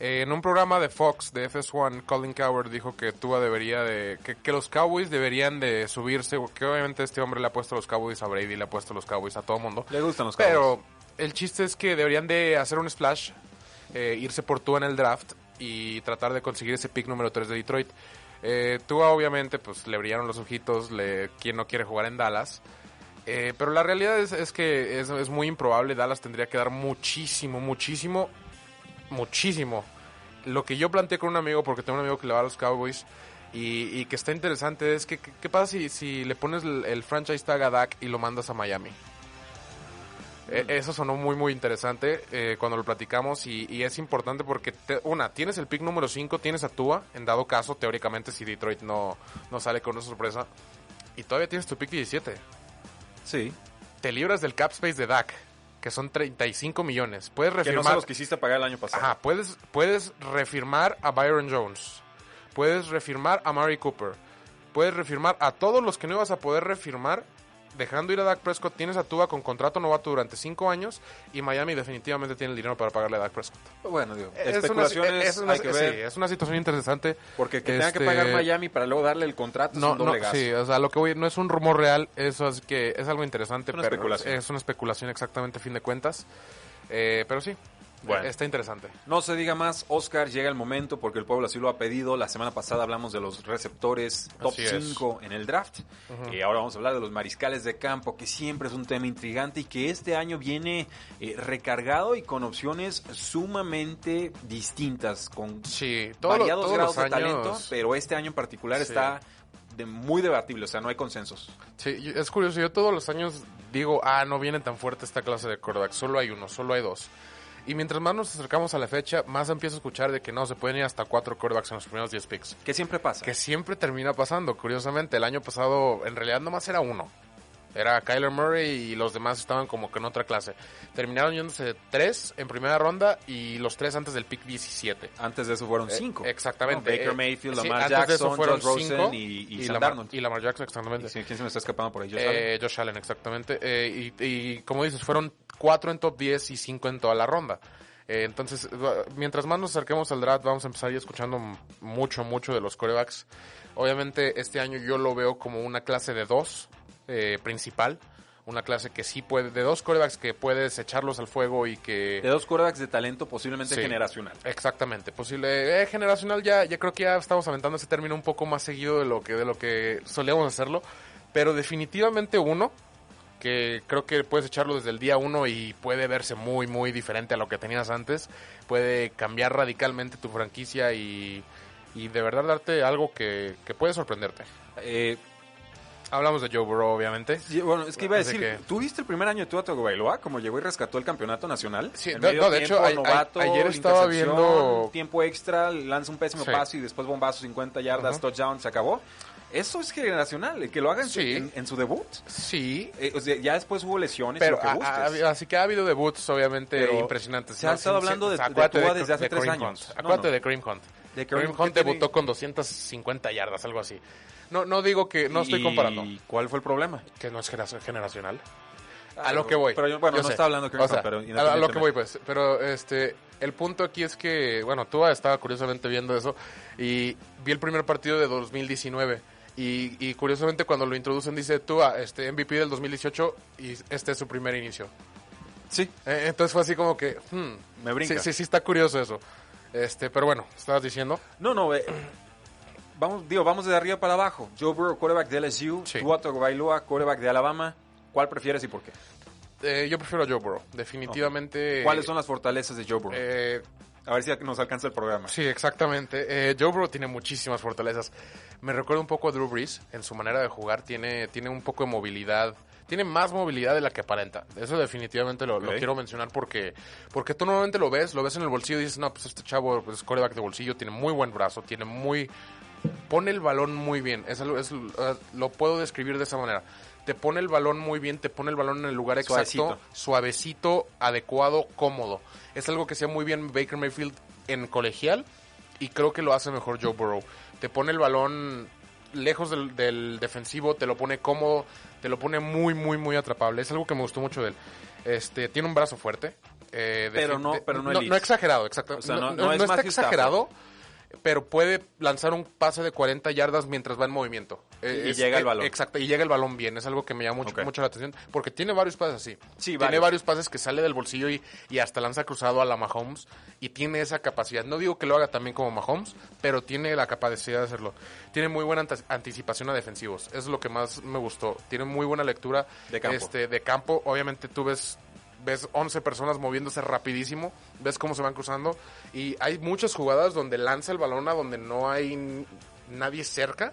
eh, en un programa de Fox, de FS1, Colin Coward dijo que Tua debería de, que, que los Cowboys deberían de subirse, que obviamente este hombre le ha puesto los Cowboys a Brady, le ha puesto los Cowboys a todo mundo, Le gustan los pero el chiste es que deberían de hacer un splash, eh, irse por Tua en el draft y tratar de conseguir ese pick número 3 de Detroit. Eh, Tua obviamente pues le brillaron los ojitos, le, quien no quiere jugar en Dallas. Eh, pero la realidad es, es que es, es muy improbable. Dallas tendría que dar muchísimo, muchísimo, muchísimo. Lo que yo planteé con un amigo, porque tengo un amigo que le va a los Cowboys y, y que está interesante, es que qué pasa si, si le pones el, el franchise tag a Dak y lo mandas a Miami. Eh, eso sonó muy, muy interesante eh, cuando lo platicamos y, y es importante porque, te- una, tienes el pick número 5, tienes a Tua, en dado caso, teóricamente, si Detroit no, no sale con una sorpresa, y todavía tienes tu pick 17. Sí. Te libras del cap space de Dak, que son 35 millones. Puedes Que no refirmar... se los quisiste pagar el año pasado. Ajá, puedes, puedes refirmar a Byron Jones. Puedes refirmar a Mari Cooper. Puedes refirmar a todos los que no ibas a poder refirmar. Dejando ir a Dak Prescott, tienes a Tua con contrato novato durante 5 años y Miami definitivamente tiene el dinero para pagarle a Dak Prescott. Bueno, digo, Es una- es una, hay que sí, ver. es una situación interesante. Porque que tenga que Este, pagar Miami para luego darle el contrato No, es un no, doble gasto. sí, o sea, lo que voy, no es un rumor real, eso es que es algo interesante, Una pero especulación. es una especulación exactamente a fin de cuentas. Eh, pero sí, Bueno. está interesante. No se diga más, Oscar, llega el momento porque el pueblo así lo ha pedido. La semana pasada hablamos de los receptores top Así es. 5 en el draft. Y ahora vamos a hablar de los mariscales de campo, que siempre es un tema intrigante y que este año viene eh, recargado y con opciones sumamente distintas, con Sí, todo variados todos grados los de talento, pero este año en particular Sí. está de muy debatible, o sea, no hay consensos. Sí, es curioso, yo todos los años digo, ah, no viene tan fuerte esta clase de quarterbacks, solo hay uno, solo hay dos. Y mientras más nos acercamos a la fecha, más empiezo a escuchar de que no, se pueden ir hasta cuatro quarterbacks en los primeros 10 picks. ¿Qué siempre pasa? Que siempre termina pasando, curiosamente. El año pasado, en realidad, nomás era uno. Era Kyler Murray y los demás estaban como que en otra clase. Terminaron yéndose tres en primera ronda y los tres antes del pick 17. Antes de eso fueron Eh, cinco. exactamente. No, Baker Eh, Mayfield, sí, Lamar antes de eso Jackson, fueron Josh Rosen cinco, y, y, y Lamar, y Lamar Jackson, exactamente. ¿Quién se me está escapando por ahí? Josh Allen? Eh, Josh Allen, exactamente. Eh, y, como dices, fueron cuatro en top 10 y cinco en toda la ronda. Entonces, mientras más nos acerquemos al draft, vamos a empezar a ir escuchando mucho, mucho de los corebacks. Obviamente, este año yo lo veo como una clase de dos eh, principal. Una clase que sí puede, de dos corebacks que puedes echarlos al fuego y que... De dos quarterbacks de talento posiblemente Sí. generacional. Exactamente, posible. Eh, generacional ya, ya creo que ya estamos aventando ese término un poco más seguido de lo que, de lo que solíamos hacerlo. Pero definitivamente uno, que creo que puedes echarlo desde el día uno y puede verse muy, muy diferente a lo que tenías antes. Puede cambiar radicalmente tu franquicia y, y de verdad darte algo que, que puede sorprenderte. Eh, Hablamos de Joe Burrow, obviamente. sí, bueno, es que iba a decir, que- ¿tú viste el primer año de Tua Tagovailoa? Como llegó y rescató el campeonato nacional. Sí, En de- medio no, de tiempo, hecho, a- a- novato, ayer estaba viendo- Tiempo extra, lanza un pésimo Sí. paso y después bombazo, 50 yardas, Ajá. touchdown, se acabó. Eso es generacional, el que lo haga en, su, Sí. en- en su debut. Sí, Eh, o sea, ya después hubo lesiones pero lo que a- a- así que ha habido debuts obviamente Pero impresionantes. se ha estado hablando de- Tua desde hace tres años. Hunt. Acuérdate no. de Kareem Hunt. De Kareem Hunt debutó con 250 yardas, algo así. No, no digo que, no estoy ¿Y comparando, ¿Cuál fue el problema? que no es genera- generacional. A lo que voy. pero yo- bueno, no sé. está hablando Kareem O sea, pero a, lo que voy, pues. Pero este, el punto aquí es que, bueno, Tua estaba curiosamente viendo eso y vi el primer partido de 2019. Y, y curiosamente cuando lo introducen dice Tua, este MVP del 2018 y este es su primer inicio. Sí, Eh, entonces fue así como que, hmm, me brinca. Sí, sí, sí está curioso eso. Este, pero bueno, estabas diciendo. No, no, eh, vamos, digo, vamos de arriba para abajo. Joe Burrow, quarterback de LSU, Sí. Tua Tagovailoa, quarterback de Alabama. ¿Cuál prefieres y por qué? eh, yo prefiero a Joe Burrow, definitivamente. ¿Cuáles son las fortalezas de Joe Burrow? Eh, A ver si nos alcanza el programa. sí, exactamente. Eh, Joe Burrow tiene muchísimas fortalezas. Me recuerda un poco a Drew Brees en su manera de jugar. Tiene, tiene un poco de movilidad. Tiene más movilidad de la que aparenta. Eso definitivamente lo, quiero mencionar porque, porque tú normalmente lo ves, lo ves en el bolsillo y dices, no, pues este chavo pues, es coreback de bolsillo, tiene muy buen brazo, tiene muy... Pone el balón muy bien. Es, es, uh, lo puedo describir de esa manera. Te pone el balón muy bien, te pone el balón en el lugar exacto, Suavecito. suavecito, adecuado, cómodo. Es algo que hacía muy bien Baker Mayfield en colegial y creo que lo hace mejor Joe Burrow. Te pone el balón lejos del, del defensivo, te lo pone cómodo, te lo pone muy, muy, muy atrapable. Es algo que me gustó mucho de él. Este, tiene un brazo fuerte. eh, Pero no- pero no no, elite. no exagerado, exacto. O sea, no, es está exagerado, pero puede lanzar un pase de 40 yardas mientras va en movimiento. Eh, Y es- llega el eh, balón. Exacto, y llega el balón bien. Es algo que me llama mucho, mucho la atención, porque tiene varios pases así. Sí, tiene varios. varios pases que sale del bolsillo y, y hasta lanza cruzado a la Mahomes y tiene esa capacidad. No digo que lo haga también como Mahomes, pero tiene la capacidad de hacerlo. Tiene muy buena anticipación a defensivos. Eso es lo que más me gustó. Tiene muy buena lectura De campo. Este, de campo. Obviamente tú ves ves 11 personas moviéndose rapidísimo, ves cómo se van cruzando y hay muchas jugadas donde lanza el balón a donde no hay nadie cerca.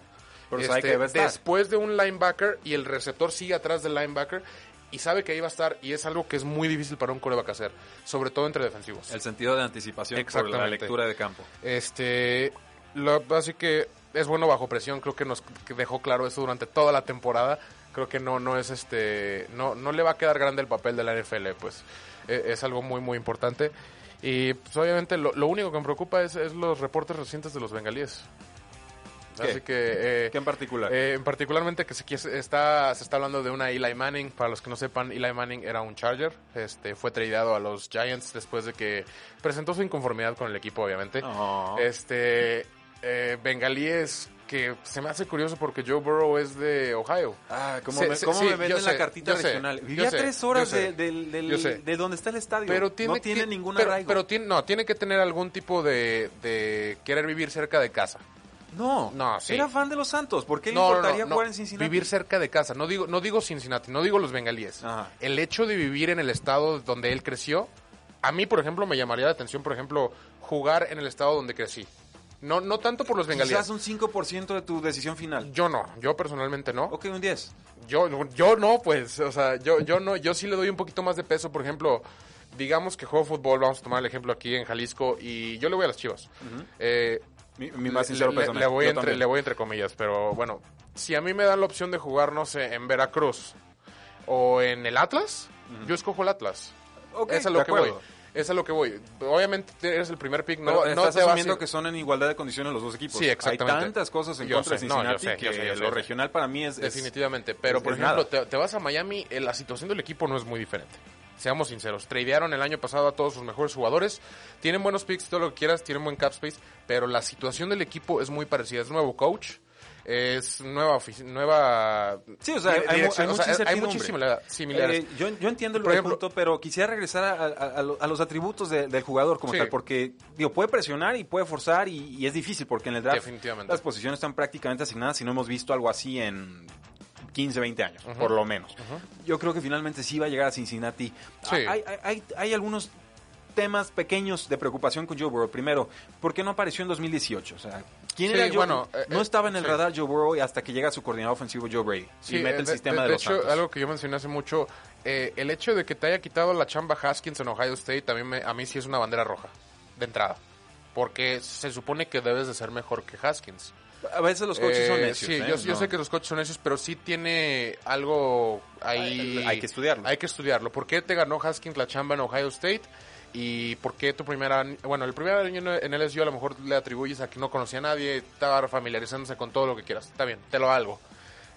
Pero sabe que debe estar. después de un linebacker y el receptor sigue atrás del linebacker y sabe que ahí va a estar y es algo que es muy difícil para un coreback hacer, sobre todo entre defensivos. El sentido de anticipación por la lectura de campo. Este, lo, así que es bueno bajo presión, creo que nos dejó claro eso durante toda la temporada. Creo que no no es este no no le va a quedar grande el papel de la NFL, pues eh, es algo muy muy importante. Y pues, obviamente lo, lo único que me preocupa es, es los reportes recientes de los bengalíes. ¿Qué? Así que eh, ¿Qué en particular? eh, en particularmente que se, está, se está hablando de una Eli Manning. Para los que no sepan, Eli Manning era un Charger. Este, fue tradeado a los Giants después de que presentó su inconformidad con el equipo, obviamente. Oh. Este, eh, bengalíes que se me hace curioso porque Joe Burrow es de Ohio. Ah, ¿cómo, me, sí, cómo sí, me yo venden sé, la cartita sé, regional? yo Vivía sé, tres horas sé, de, del- del- yo sé. de donde está el estadio. Pero tiene, no tiene ti- ningún pero, arraigo. pero tiene, no, tiene que tener algún tipo de, de querer vivir cerca de casa. no, No, sí. era fan de los Santos. ¿Por qué le No, importaría no. jugar en Cincinnati? Vivir cerca de casa. No digo, no digo Cincinnati, no digo los bengalíes. Ajá. El hecho de vivir en el estado donde él creció, a mí, por ejemplo, me llamaría la atención, por ejemplo, jugar en el estado donde crecí. No, no tanto por los bengalíes. Quizás un 5% de tu decisión final. Yo no, yo personalmente no. Ok, un 10. Yo, yo no, pues, o sea, yo, yo no, yo sí le doy un poquito más de peso, por ejemplo, digamos que juego fútbol, vamos a tomar el ejemplo aquí en Jalisco, y yo le voy a las chivas. Eh, Mi, mi más sincero le, le voy entre, también. le voy entre comillas, pero bueno, si a mí me dan la opción de jugar, no sé, en Veracruz o en el Atlas, yo escojo el Atlas. Ok, es a lo que voy. Es a lo que voy. Obviamente eres el primer pick, no, Pero no estás te vas asumiendo ir- que son en igualdad de condiciones los dos equipos. Sí, exactamente. Hay tantas cosas en Yo contra sé, de no, yo sé, que yo sé, yo sé, lo regional para mí es... Definitivamente. Pero, es- por ejemplo, te, te vas a Miami, eh, la situación del equipo no es muy diferente. Seamos sinceros. Tradearon el año pasado a todos sus mejores jugadores. Tienen buenos picks, todo lo que quieras, tienen buen cap space. Pero la situación del equipo es muy parecida. Es nuevo coach. Es nueva nueva Sí, o sea, hay, hay, O sea, hay similares. Eh, yo, yo entiendo el Por ejemplo- punto, pero quisiera regresar a, a- a lo- a los atributos de- del jugador como Sí. tal, porque digo, puede presionar y puede forzar y, y es difícil porque en el draft las posiciones están prácticamente asignadas y no hemos visto algo así en 15, 20 años, por lo menos. Yo creo que finalmente sí va a llegar a Cincinnati. Sí. Hay, hay- hay- hay algunos temas pequeños de preocupación con Joe Burrow. Primero, ¿por qué no apareció en 2018? O sea, ¿quién Sí, era Joe bueno, eh, No eh, estaba en el sí. radar Joe Burrow hasta que llega su coordinador ofensivo Joe Brady Sí, y mete eh, el de- sistema de, de los hecho, Santos. algo que yo mencioné hace mucho, eh, el hecho de que te haya quitado la chamba Haskins en Ohio State, también me- a mí sí es una bandera roja, de entrada. Porque se supone que debes de ser mejor que Haskins. A veces los coaches son Eh, necios. Sí, ¿eh? yo, yo No. sé que los coaches son necios, pero sí tiene algo ahí. Hay- hay que estudiarlo. Hay que estudiarlo. ¿Por qué te ganó Haskins la chamba en Ohio State? ¿Y por qué tu primera bueno, el primer año en LSU a lo mejor le atribuyes a que no conocía a nadie, estaba familiarizándose con todo lo que quieras. Está bien, te lo valgo.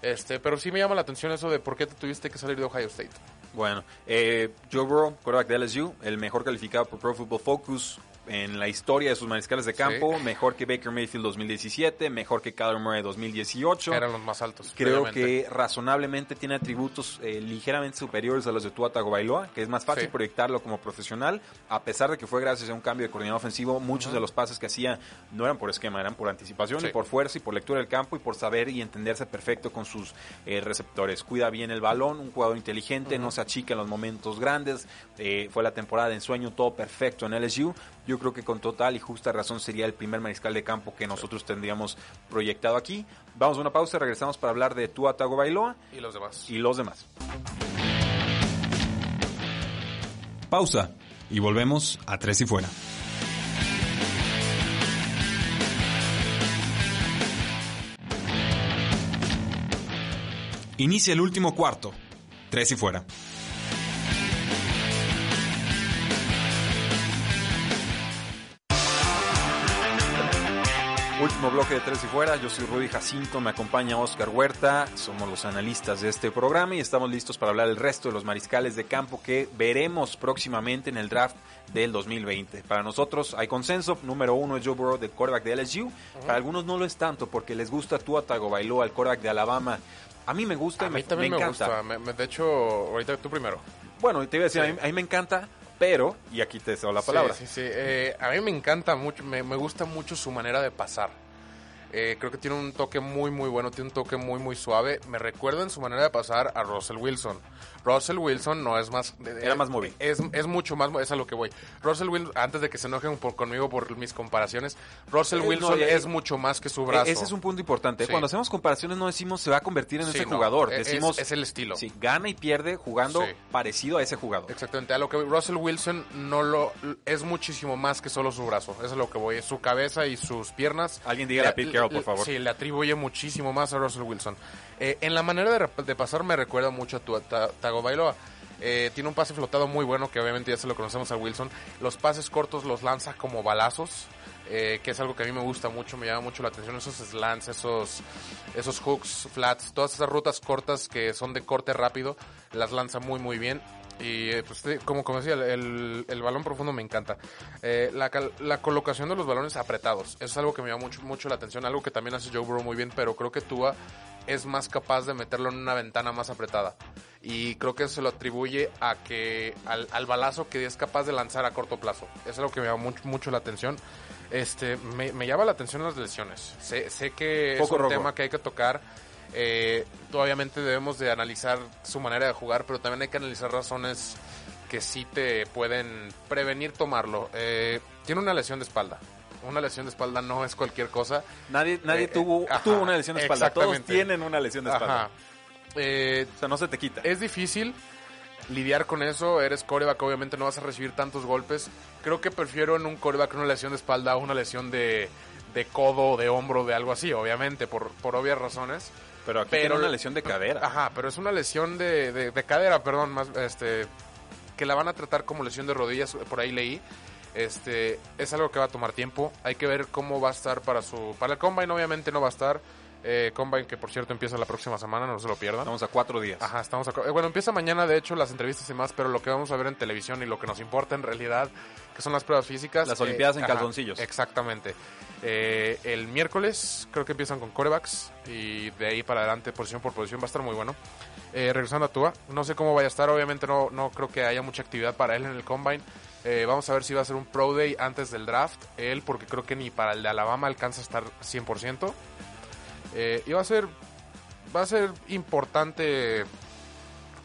Este, pero sí me llama la atención eso de por qué te tuviste que salir de Ohio State. Bueno, eh, Joe Burrow, quarterback de LSU, el mejor calificado por Pro Football Focus en la historia de sus mariscales de campo, Sí. mejor que Baker Mayfield 2017, mejor que Kyler Murray 2018. Eran los más altos. Creo que razonablemente tiene atributos eh, ligeramente superiores a los de Tua Tagovailoa, que es más fácil Sí. proyectarlo como profesional, a pesar de que fue gracias a un cambio de coordinador ofensivo, muchos de los pases que hacía no eran por esquema, eran por anticipación Sí. y por fuerza y por lectura del campo y por saber y entenderse perfecto con sus eh, receptores. Cuida bien el balón, un jugador inteligente, no se achica en los momentos grandes, eh, fue la temporada de ensueño, todo perfecto en LSU. Yo creo que con total y justa razón sería el primer mariscal de campo que nosotros tendríamos proyectado aquí. Vamos a una pausa, regresamos para hablar de Tua Tagovailoa Y los demás. y los demás. Pausa y volvemos a Tres y Fuera. Inicia el último cuarto. Tres y Fuera. Último bloque de Tres y Fuera, yo soy Rudy Jacinto, me acompaña Oscar Huerta, somos los analistas de este programa y estamos listos para hablar del resto de los mariscales de campo que veremos próximamente en el draft del 2020. Para nosotros hay consenso, número uno es Joe Burrow, del quarterback de LSU, para algunos no lo es tanto porque les gusta Tua Tagovailoa, el quarterback de Alabama. A mí me gusta A mí me, también me me, encanta. gusta. Me- me- de hecho, ahorita tú primero. Bueno, te iba a decir, Sí. a, mí, a mí me encanta, pero, y aquí te cedo la palabra. Sí, sí, sí. Eh, a mí me encanta mucho, me, me gusta mucho su manera de pasar. Eh, creo que tiene un toque muy, muy bueno, tiene un toque muy, muy suave. Me recuerda en su manera de pasar a Russell Wilson. Russell Wilson no es más... Era más móvil. Es, es mucho más... Es a lo que voy. Russell Wilson, antes de que se enojen por, conmigo por mis comparaciones, Russell Eh, no, Wilson es mucho más que su brazo. E- Ese es un punto importante. Sí. Cuando hacemos comparaciones no decimos se va a convertir en Sí, ese no, jugador. es- Decimos es el estilo. Sí, gana y pierde jugando Sí. parecido a ese jugador. Exactamente, a lo que voy, Russell Wilson no lo es muchísimo más que solo su brazo, eso es a lo que voy, su cabeza y sus piernas. Alguien dígale a Le- Pete Carroll, por favor. Sí, le atribuye muchísimo más a Russell Wilson. Eh, en la manera de, pasar me recuerda mucho a tu a Ta- Tagovailoa. Eh, tiene un pase flotado muy bueno que obviamente ya se lo conocemos a Wilson. Los pases cortos los lanza como balazos. eh, que es algo que a mí me gusta mucho, me llama mucho la atención, esos slants, esos, esos hooks, flats, todas esas rutas cortas que son de corte rápido, las lanza muy muy bien. Y eh, pues, como, como decía, el, el balón profundo me encanta. Eh, la, la colocación de los balones apretados, eso es algo que me llama mucho, mucho la atención, algo que también hace Joe Burrow muy bien, pero creo que Tua es más capaz de meterlo en una ventana más apretada. Y creo que eso se lo atribuye a que al, al balazo que es capaz de lanzar a corto plazo. Eso es algo que me llama mucho, mucho la atención. Este, me, me llama la atención las lesiones. Sé, sé que Poco es un rojo. tema que hay que tocar. Eh, obviamente debemos de analizar su manera de jugar, pero también hay que analizar razones que sí te pueden prevenir tomarlo. Eh, tiene una lesión de espalda. Una lesión de espalda no es cualquier cosa. Nadie, nadie Eh, tuvo, ajá, tuvo una lesión de espalda. Todos tienen una lesión de espalda. Ajá. Eh, O sea, no se te quita. es difícil lidiar con eso. Eres coreback, obviamente no vas a recibir tantos golpes. Creo que prefiero en un coreback una lesión de espalda a una lesión de, de codo, de hombro, de algo así, obviamente, por, por obvias razones. pero aquí pero- tiene una lesión de cadera. Ajá, pero es una lesión de, de- de cadera, perdón, más este que la van a tratar como lesión de rodillas, por ahí leí. Este, es algo que va a tomar tiempo. Hay que ver cómo va a estar para su para el combine obviamente no va a estar. Eh, combine que por cierto empieza la próxima semana, no se lo pierdan. Estamos a cuatro días. Ajá, estamos acá. Eh, bueno, empieza mañana, de hecho, las entrevistas y más, pero lo que vamos a ver en televisión y lo que nos importa en realidad, que son las pruebas físicas. Las Olimpiadas en ajá, calzoncillos. Exactamente. Eh, el miércoles creo que empiezan con corebacks y de ahí para adelante, posición por posición, va a estar muy bueno. Eh, regresando a Tua, no sé cómo vaya a estar, obviamente no, no creo que haya mucha actividad para él en el combine. Eh, vamos a ver si va a ser un Pro Day antes del draft, él, porque creo que ni para el de Alabama alcanza a estar 100%. Eh, y va a ser va a ser importante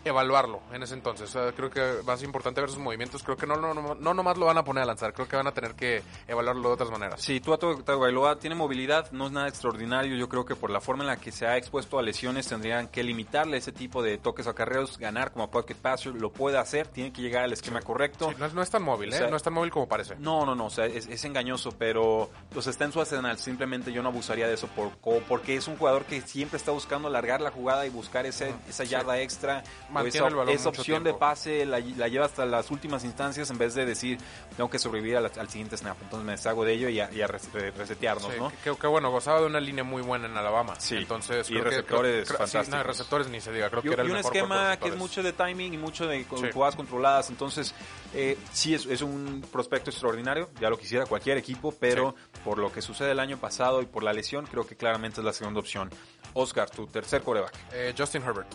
evaluarlo en ese entonces. O sea, creo que va a ser importante ver sus movimientos. Creo que no, no, no, no nomás lo van a poner a lanzar, creo que van a tener que evaluarlo de otras maneras. Sí, Tua Tagovailoa tiene movilidad, no es nada extraordinario. Yo creo que por la forma en la que se ha expuesto a lesiones tendrían que limitarle ese tipo de toques a carreros, ganar como pocket passer, lo puede hacer, tiene que llegar al esquema correcto. Sí, no, es, no es tan móvil, ¿eh? O sea, no es tan móvil como parece. No, no, no, o sea, es, es engañoso, pero pues está en su arsenal. Simplemente yo no abusaría de eso por, porque es un jugador que siempre está buscando alargar la jugada y buscar ese, esa yarda extra. Mantiene esa, el balón esa mucho opción tiempo. de pase la, la lleva hasta las últimas instancias en vez de decir tengo que sobrevivir al, al siguiente snap. Entonces me deshago de ello y a, y a resetearnos, Sí, ¿no? que, que- bueno, gozaba de una línea muy buena en Alabama. Sí. Entonces, Y creo que- receptores creo- creo- sí, no, fantásticos. receptores ni se diga. Creo Y, que era y el un mejor esquema que es mucho de timing y mucho de Sí. jugadas controladas. Entonces, eh, sí es, es un prospecto extraordinario. Ya lo quisiera cualquier equipo, pero por lo que sucede el año pasado y por la lesión, creo que claramente es la segunda opción. Oscar, tu tercer coreback Eh, Justin Herbert,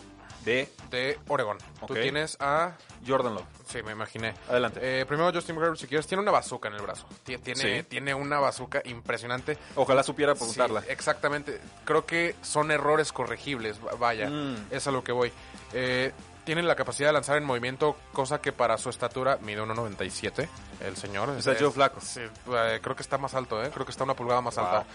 de de Oregon. Tú Ok. tienes a... Jordan Love. Sí, me imaginé. Adelante. Eh, primero Justin Herbert, si quieres, tiene una bazooka en el brazo. Tie- Tiene, Sí. tiene una bazooka impresionante. Ojalá supiera preguntarla. Sí, exactamente. Creo que son errores corregibles, va- vaya. Mm. Es a lo que voy. Eh, tiene la capacidad de lanzar en movimiento, cosa que para su estatura mide 1.97, el señor. O sea, Joe Flacco. Sí, eh, creo que está más alto, ¿eh? Creo que está una pulgada más Wow. alta.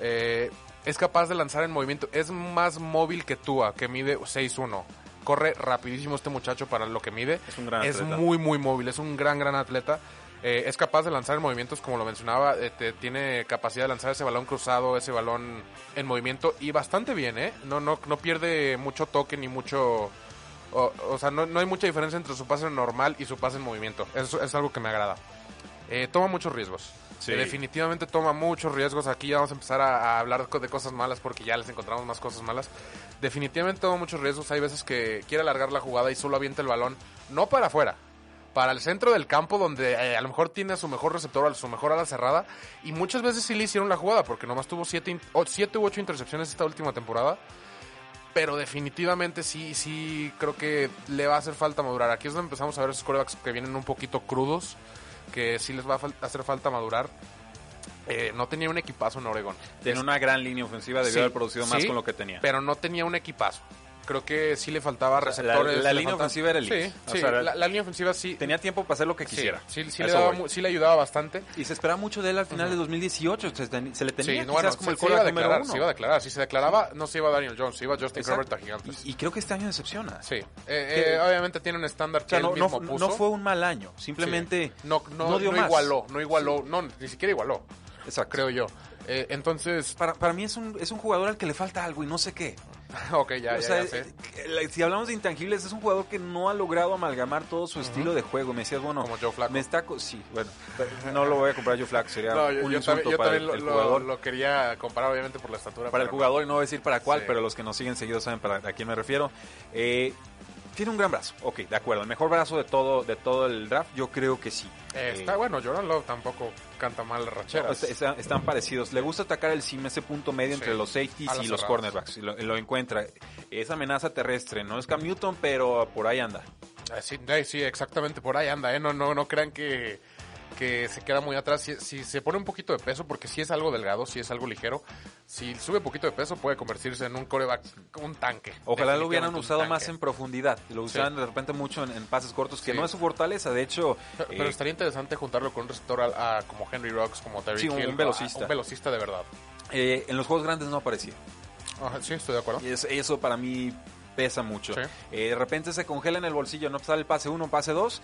Eh, es capaz de lanzar en movimiento. Es más móvil que Tua, que mide 6'1". Corre rapidísimo este muchacho para lo que mide. Es un gran Es atleta. muy, muy móvil. Es un gran, gran atleta. Eh, es capaz de lanzar en movimientos, como lo mencionaba. eh, te- tiene capacidad de lanzar ese balón cruzado, ese balón en movimiento. Y bastante bien, ¿eh? No, no, no pierde mucho toque ni mucho... O, o sea, no, no hay mucha diferencia entre su pase normal y su pase en movimiento. Eso es algo que me agrada. Eh, toma muchos riesgos. Sí. Definitivamente toma muchos riesgos. Aquí ya vamos a empezar a, a hablar de cosas malas porque ya les encontramos más cosas malas. Definitivamente toma muchos riesgos. Hay veces que quiere alargar la jugada y solo avienta el balón, no para afuera, para el centro del campo donde eh, a lo mejor tiene a su mejor receptor, a su mejor ala cerrada. Y muchas veces sí le hicieron la jugada porque nomás tuvo siete, in- o- siete u ocho intercepciones esta última temporada. Pero definitivamente sí, sí, creo que le va a hacer falta madurar. Aquí es donde empezamos a ver esos corebacks que vienen un poquito crudos, que sí les va a hacer falta madurar. Eh, no tenía un equipazo en Oregon. Tiene una gran línea ofensiva, debió Sí, haber producido más sí, con lo que tenía. Pero no tenía un equipazo. Creo que sí le faltaba O sea, la- receptores. la le línea faltaba- ofensiva era elite. Sí, O sí, sea, la, la línea ofensiva sí. Tenía tiempo para hacer lo que sí, quisiera. Sí, sí A le daba sí le ayudaba bastante. Y se esperaba mucho de él al final de 2018. Se, se le tenía Sí, no, bueno, como el se iba a declarar, se iba a declarar. Si se declaraba, no se iba Daniel Jones, se iba Justin. Herbert a gigantes. Y, y creo que este año decepciona. Sí, Eh, eh, obviamente tiene un estándar O que sea, él no, mismo no, puso. no fue un mal año. Simplemente Sí. no, no, no dio más. igualó, no igualó, no, ni siquiera igualó, Exacto. creo yo. Eh, entonces, Para, para mí es un, es un jugador al que le falta algo y no sé qué. [laughs] ok, ya, o ya, sea, ya sé. eh, eh, si hablamos de intangibles, es un jugador que no ha logrado amalgamar todo su estilo de juego. Me decías, bueno, Como Joe Flacco. me está... Sí, bueno, no lo voy a comprar Joe Flack, sería [laughs] No, yo, un yo insulto también, yo para también el, lo, el lo- jugador. lo quería comparar obviamente por la estatura. para el jugador, y no voy a decir para cuál, Sí. pero los que nos siguen seguidos saben para a quién me refiero. Eh, tiene un gran brazo, ok, de acuerdo. El mejor brazo de todo, de todo el draft, yo creo que sí. Eh, Eh, está bueno, Jordan Love tampoco canta mal racheras. No, está- está- están parecidos. Le gusta atacar el sim, ese punto medio Sí. entre los safeties y los cornerbacks. Lo, lo encuentra. Es amenaza terrestre. No es Cam Newton, pero por ahí anda. Eh, sí, eh, sí, exactamente, por ahí anda, ¿eh? No, no, no crean que, que se queda muy atrás. Si, si se pone un poquito de peso, porque si es algo delgado, si es algo ligero, si sube poquito de peso puede convertirse en un coreback, un tanque. Ojalá lo hubieran un usado más en profundidad. Lo usaban de repente mucho en, en pases cortos, que Sí. no es su fortaleza. De hecho, Pero, eh, pero estaría interesante juntarlo con un receptor a- a- como Henry Rocks, como Terry Sí, un- Hill, un velocista. a- un velocista de verdad. eh, en los juegos grandes no aparecía. Ajá, sí, estoy de acuerdo. Y es- eso para mí pesa mucho. Sí. Eh, de repente se congela en el bolsillo, no sale el pase 1, pase 2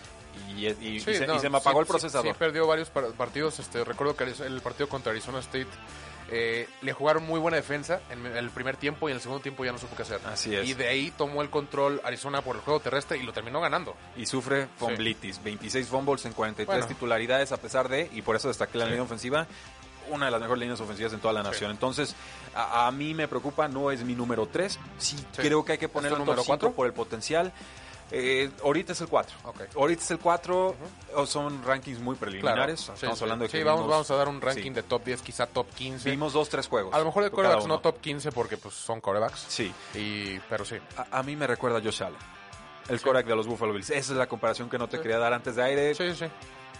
y, Sí, se, no, y se me apagó sí, el procesador. Sí, sí, perdió varios par- partidos. Este, recuerdo que el partido contra Arizona State eh, le jugaron muy buena defensa en el primer tiempo y en el segundo tiempo ya no supo qué hacer. Así es. Y de ahí tomó el control Arizona por el juego terrestre y lo terminó ganando. y sufre fumblitis. 26 fumbles en 43 Bueno. titularidades a pesar de, y por eso destaqué la Sí. línea ofensiva, una de las mejores líneas ofensivas en toda la nación. Entonces, a, a mí me preocupa, no es mi número 3. Sí, Sí. creo que hay que ¿Es ponerlo número top 5 cuatro? por el potencial. Eh, ahorita es el 4. Ok. Ahorita es el 4. o Son rankings muy preliminares. Claro. Estamos Sí, hablando de sí, que vamos, vimos, vamos a dar un ranking de top 10, quizá top 15. vimos dos, tres juegos. a lo mejor de corebacks no top 15 porque pues son corebacks. Sí. Y, pero sí. A, a mí me recuerda a Josh Allen. El quarterback de los Buffalo Bills. Esa es la comparación que no te quería dar antes de aire. Sí, sí.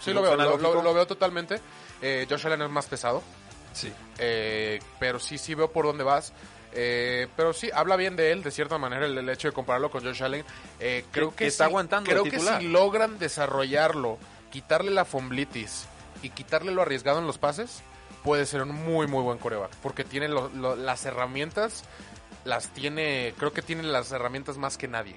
Sí, ¿No lo veo, lo, lo- lo veo totalmente. Eh, Josh Allen es más pesado. Sí. Eh, pero sí, sí veo por dónde vas. Eh, pero sí, habla bien de él, de cierta manera, el, el hecho de compararlo con Josh Allen. Eh, creo Que- está sí- aguantando Creo que si logran desarrollarlo, quitarle la fomblitis y quitarle lo arriesgado en los pases, puede ser un muy, muy buen coreback. Porque tiene lo- lo- las herramientas, las tiene, creo que tiene las herramientas más que nadie.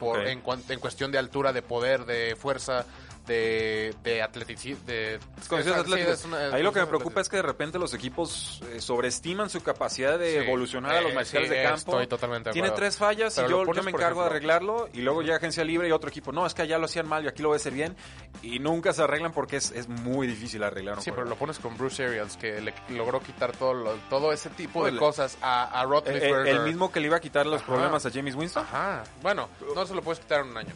Por, Ok. en, en cuestión de altura, de poder, de fuerza, de, de atleticismo. De, sí, Ahí lo que me preocupa es que de repente los equipos eh, sobreestiman su capacidad de Sí. evolucionar a los Eh, sí, de campo. estoy totalmente Tiene acuerdo. tres fallas Pero y yo, pones, yo me encargo de arreglarlo y luego llega agencia libre y otro equipo, no, es que allá lo hacían mal y aquí lo voy a hacer bien y nunca se arreglan porque es, es muy difícil arreglar Sí, pero lo pones con Bruce Arians, que le logró quitar todo, lo- todo ese tipo de cosas a, a Eh, eh, Roethlisberger. el mismo que le iba a quitar los Ajá. problemas a James Winston. Ajá. Bueno, no se lo puedes quitar en un año.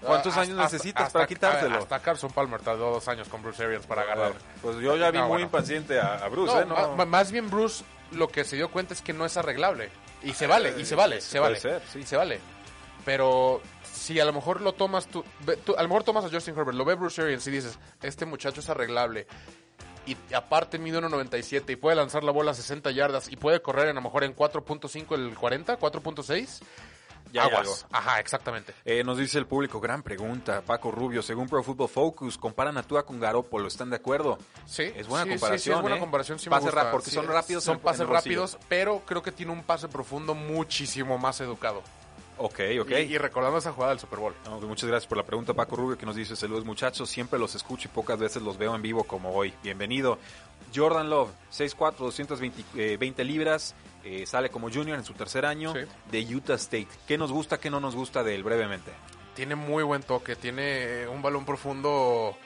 ¿Cuántos Ah, años necesitas para quitárselo? Hasta Carson Palmer tardó dos años con Bruce Arians para ganar. Pues yo ya vi No, muy bueno. impaciente a, a Bruce, No, ¿eh? No, más bien Bruce lo que se dio cuenta es que no es arreglable. Y se vale, y se vale, se vale. ser, sí. Se vale. Pero si a lo mejor lo tomas tú, tú- a lo mejor tomas a Justin Herbert, lo ve Bruce Arians y dices, este muchacho es arreglable. Y aparte mide 1.97 y puede lanzar la bola a 60 yardas y puede correr a lo mejor en 4.5 el 40, 4.6. Ya Aguas. Ajá, exactamente. Eh, nos dice el público, gran pregunta, Paco Rubio, según Pro Football Focus, comparan a Tua con Garoppolo, ¿están de acuerdo? Sí, Es buena sí, sí, comparación, Sí, es buena ¿eh? comparación, sí Pase rap- porque son rápidos Son en- pases rápidos, pero creo que tiene un pase profundo muchísimo más educado. Ok, ok. Y, y recordando esa jugada del Super Bowl. No, muchas gracias por la pregunta, Paco Rubio, que nos dice saludos muchachos, siempre los escucho y pocas veces los veo en vivo como hoy. Bienvenido. Jordan Love, 6'4", 220 eh, 20 libras, eh, sale como junior en su tercer año Sí. de Utah State. ¿Qué nos gusta, qué no nos gusta de él brevemente? Tiene muy buen toque, tiene un balón profundo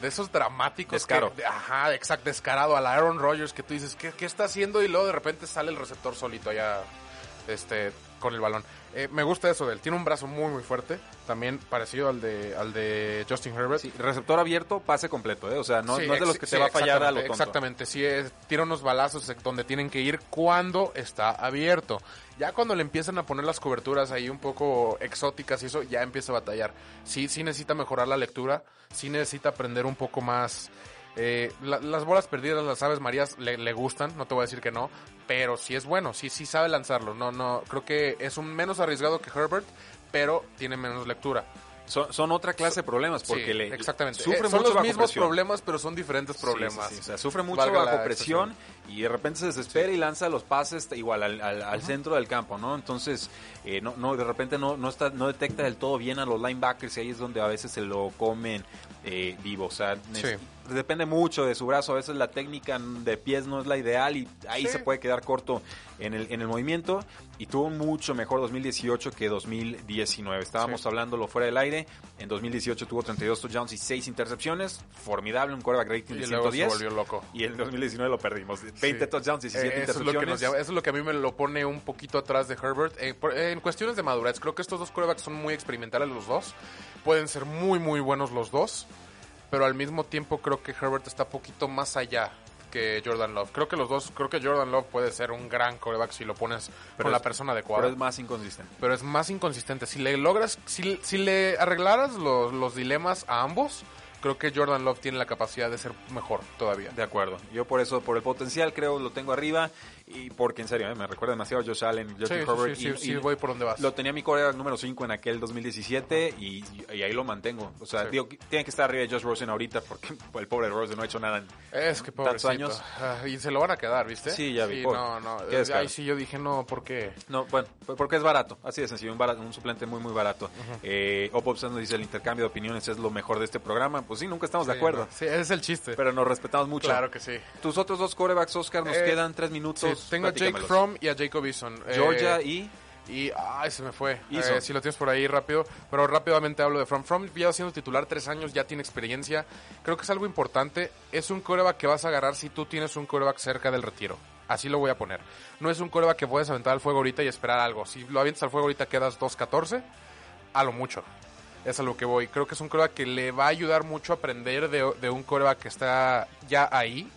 de esos dramáticos. Descaro. que- ajá, exacto, descarado a la Aaron Rodgers que tú dices, ¿qué, ¿qué está haciendo? Y luego de repente sale el receptor solito allá este, con el balón. Eh, me gusta eso de él, tiene un brazo muy muy fuerte, también parecido al de, al de Justin Herbert. Sí, receptor abierto, pase completo, ¿eh? O sea, no, Sí, no es de los que sí, te va a fallar a lo tonto. Exactamente, sí, es- tira unos balazos donde tienen que ir cuando está abierto. Ya cuando le empiezan a poner las coberturas ahí un poco exóticas y eso, ya empieza a batallar. Sí, sí necesita mejorar la lectura, sí necesita aprender un poco más Eh, la- las bolas perdidas, las aves marías, le, le gustan, no te voy a decir que no, pero sí es bueno, sí, sí sabe lanzarlo. No, no, creo que es un menos arriesgado que Herbert, pero tiene menos lectura. Son, son otra clase de problemas porque Sí, le exactamente. sufre Eh, son mucho los bajo mismos presión. problemas, pero son diferentes problemas. sí, sí. O sea, sufre mucho Valga bajo presión y de repente se desespera y lanza los pases igual al, al- al centro del campo, ¿no? Entonces, eh, no, no, de repente no, no, está, no detecta del todo bien a los linebackers y ahí es donde a veces se lo comen eh, vivo. O sea, depende mucho de su brazo. A veces la técnica de pies no es la ideal y ahí Sí. se puede quedar corto en el, en el movimiento. Y tuvo un mucho mejor 2018 que 2019. Estábamos Sí. hablándolo fuera del aire. En 2018 tuvo 32 touchdowns y 6 intercepciones. Formidable, un quarterback rating de Y luego se 110. volvió loco. Y en 2019 lo perdimos. 20 Sí. touchdowns, 17 Eh, eso, es lo que intercepciones. nos llama- eso es lo que a mí me lo pone un poquito atrás de Herbert. Eh, por- en cuestiones de madurez, creo que estos dos quarterbacks son muy experimentales los dos. Pueden ser muy, muy buenos los dos. Pero al mismo tiempo creo que Herbert está poquito más allá que Jordan Love. Creo que los dos, creo que Jordan Love puede ser un gran quarterback si lo pones Pero con la persona Pero adecuada. es más inconsistente. pero es más inconsistente. Si le logras, si, si le arreglaras los, los dilemas a ambos, creo que Jordan Love tiene la capacidad de ser mejor todavía. De acuerdo. Yo por eso, por el potencial, creo lo tengo arriba. Y porque en serio, eh, me recuerda demasiado a Josh Allen, Justin sí, Herbert. sí, y- sí, y voy por donde vas. Lo tenía mi coreback número 5 en aquel 2017 y, y ahí lo mantengo. O sea, digo, tiene que estar arriba de Josh Rosen ahorita porque [laughs] el pobre Rosen no ha hecho nada. en- Es que tantos años. Ah, y se lo van a quedar, ¿viste? Sí, ya vi, no, no. Descaro. Ahí sí yo dije, no, ¿por qué? No, bueno, porque es barato, así de sencillo, un, barato- un suplente muy, muy barato. Eh, Oppo nos dice el intercambio de opiniones es lo mejor de este programa. Pues sí, nunca estamos de acuerdo, no. Sí, ese es el chiste. pero nos respetamos mucho. claro que sí. Tus otros dos corebacks, Oscar, nos Eh, quedan tres Sí, tengo a Jake. Fromm y a Jacob Eason. Eh, Georgia y... Y, ay, se me fue. Eh, si lo tienes por ahí rápido. Pero rápidamente hablo de From. From ya siendo titular tres años, ya tiene experiencia. Creo que es algo importante. Es un coreback que vas a agarrar si tú tienes un coreback cerca del retiro. Así lo voy a poner. No es un coreback que puedes aventar al fuego ahorita y esperar algo. Si lo avientas al fuego ahorita quedas 2-14, a lo mucho. Es a lo que voy. Creo que es un coreback que le va a ayudar mucho a aprender de, de un coreback que está ya ahí.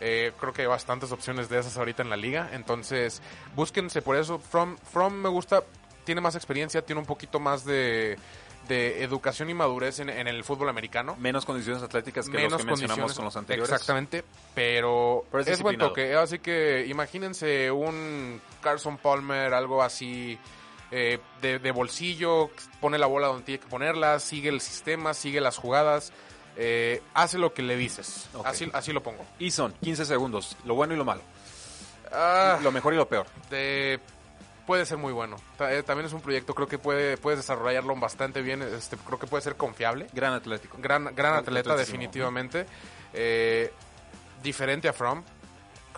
Eh, creo que hay bastantes opciones de esas ahorita en la liga. Entonces, búsquense por eso. From, From me gusta, tiene más experiencia, tiene un poquito más de, de educación y madurez en, en el fútbol americano. Menos condiciones atléticas que Menos los que mencionamos con los anteriores. Exactamente, pero, Pero es es, buen toque. Así que imagínense un Carson Palmer, algo así eh, de, de bolsillo, pone la bola donde tiene que ponerla, sigue el sistema, sigue las jugadas, eh, hace lo que le dices. Así, así lo pongo. Eason, 15 segundos. Lo bueno y lo malo. Ah, Lo mejor y lo peor. de- puede ser muy bueno. Eh, También es un proyecto, creo que puede, puedes desarrollarlo bastante bien. Este, creo que puede ser confiable. Gran atlético. Gran, gran atleta, definitivamente. Eh, diferente a From.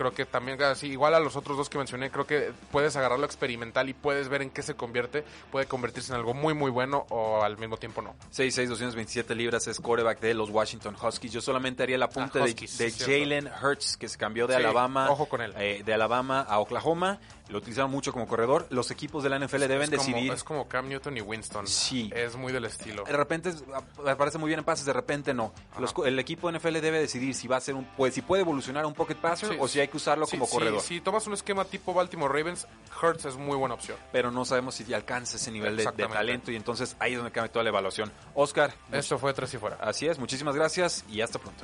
Creo que también, así, igual a los otros dos que mencioné, creo que puedes agarrarlo experimental y puedes ver en qué se convierte. Puede convertirse en algo muy, muy bueno o al mismo tiempo no. 6'6", 227 libras, es quarterback de los Washington Huskies. Yo solamente haría el apunte Ah, de- Huskies. Jalen Hurts, que se cambió de Sí, Alabama. ojo con él. eh, de Alabama a Oklahoma. Lo utilizaron mucho como corredor. Los equipos de la NFL deben es como, decidir. Es como Cam Newton y Winston. Sí. Es muy del estilo. De repente es- me parece muy bien en pases, de repente no. Los el equipo de NFL debe decidir si va a ser un, pues, si puede evolucionar un pocket passer Sí, o si hay que usarlo Sí, como sí, corredor. Si tomas un esquema tipo Baltimore Ravens, Hurts es muy buena opción. Pero no sabemos si alcanza ese nivel de, talento y entonces ahí es donde cambia toda la evaluación. Oscar, Esto fue tres y fuera. así es, muchísimas gracias y hasta pronto.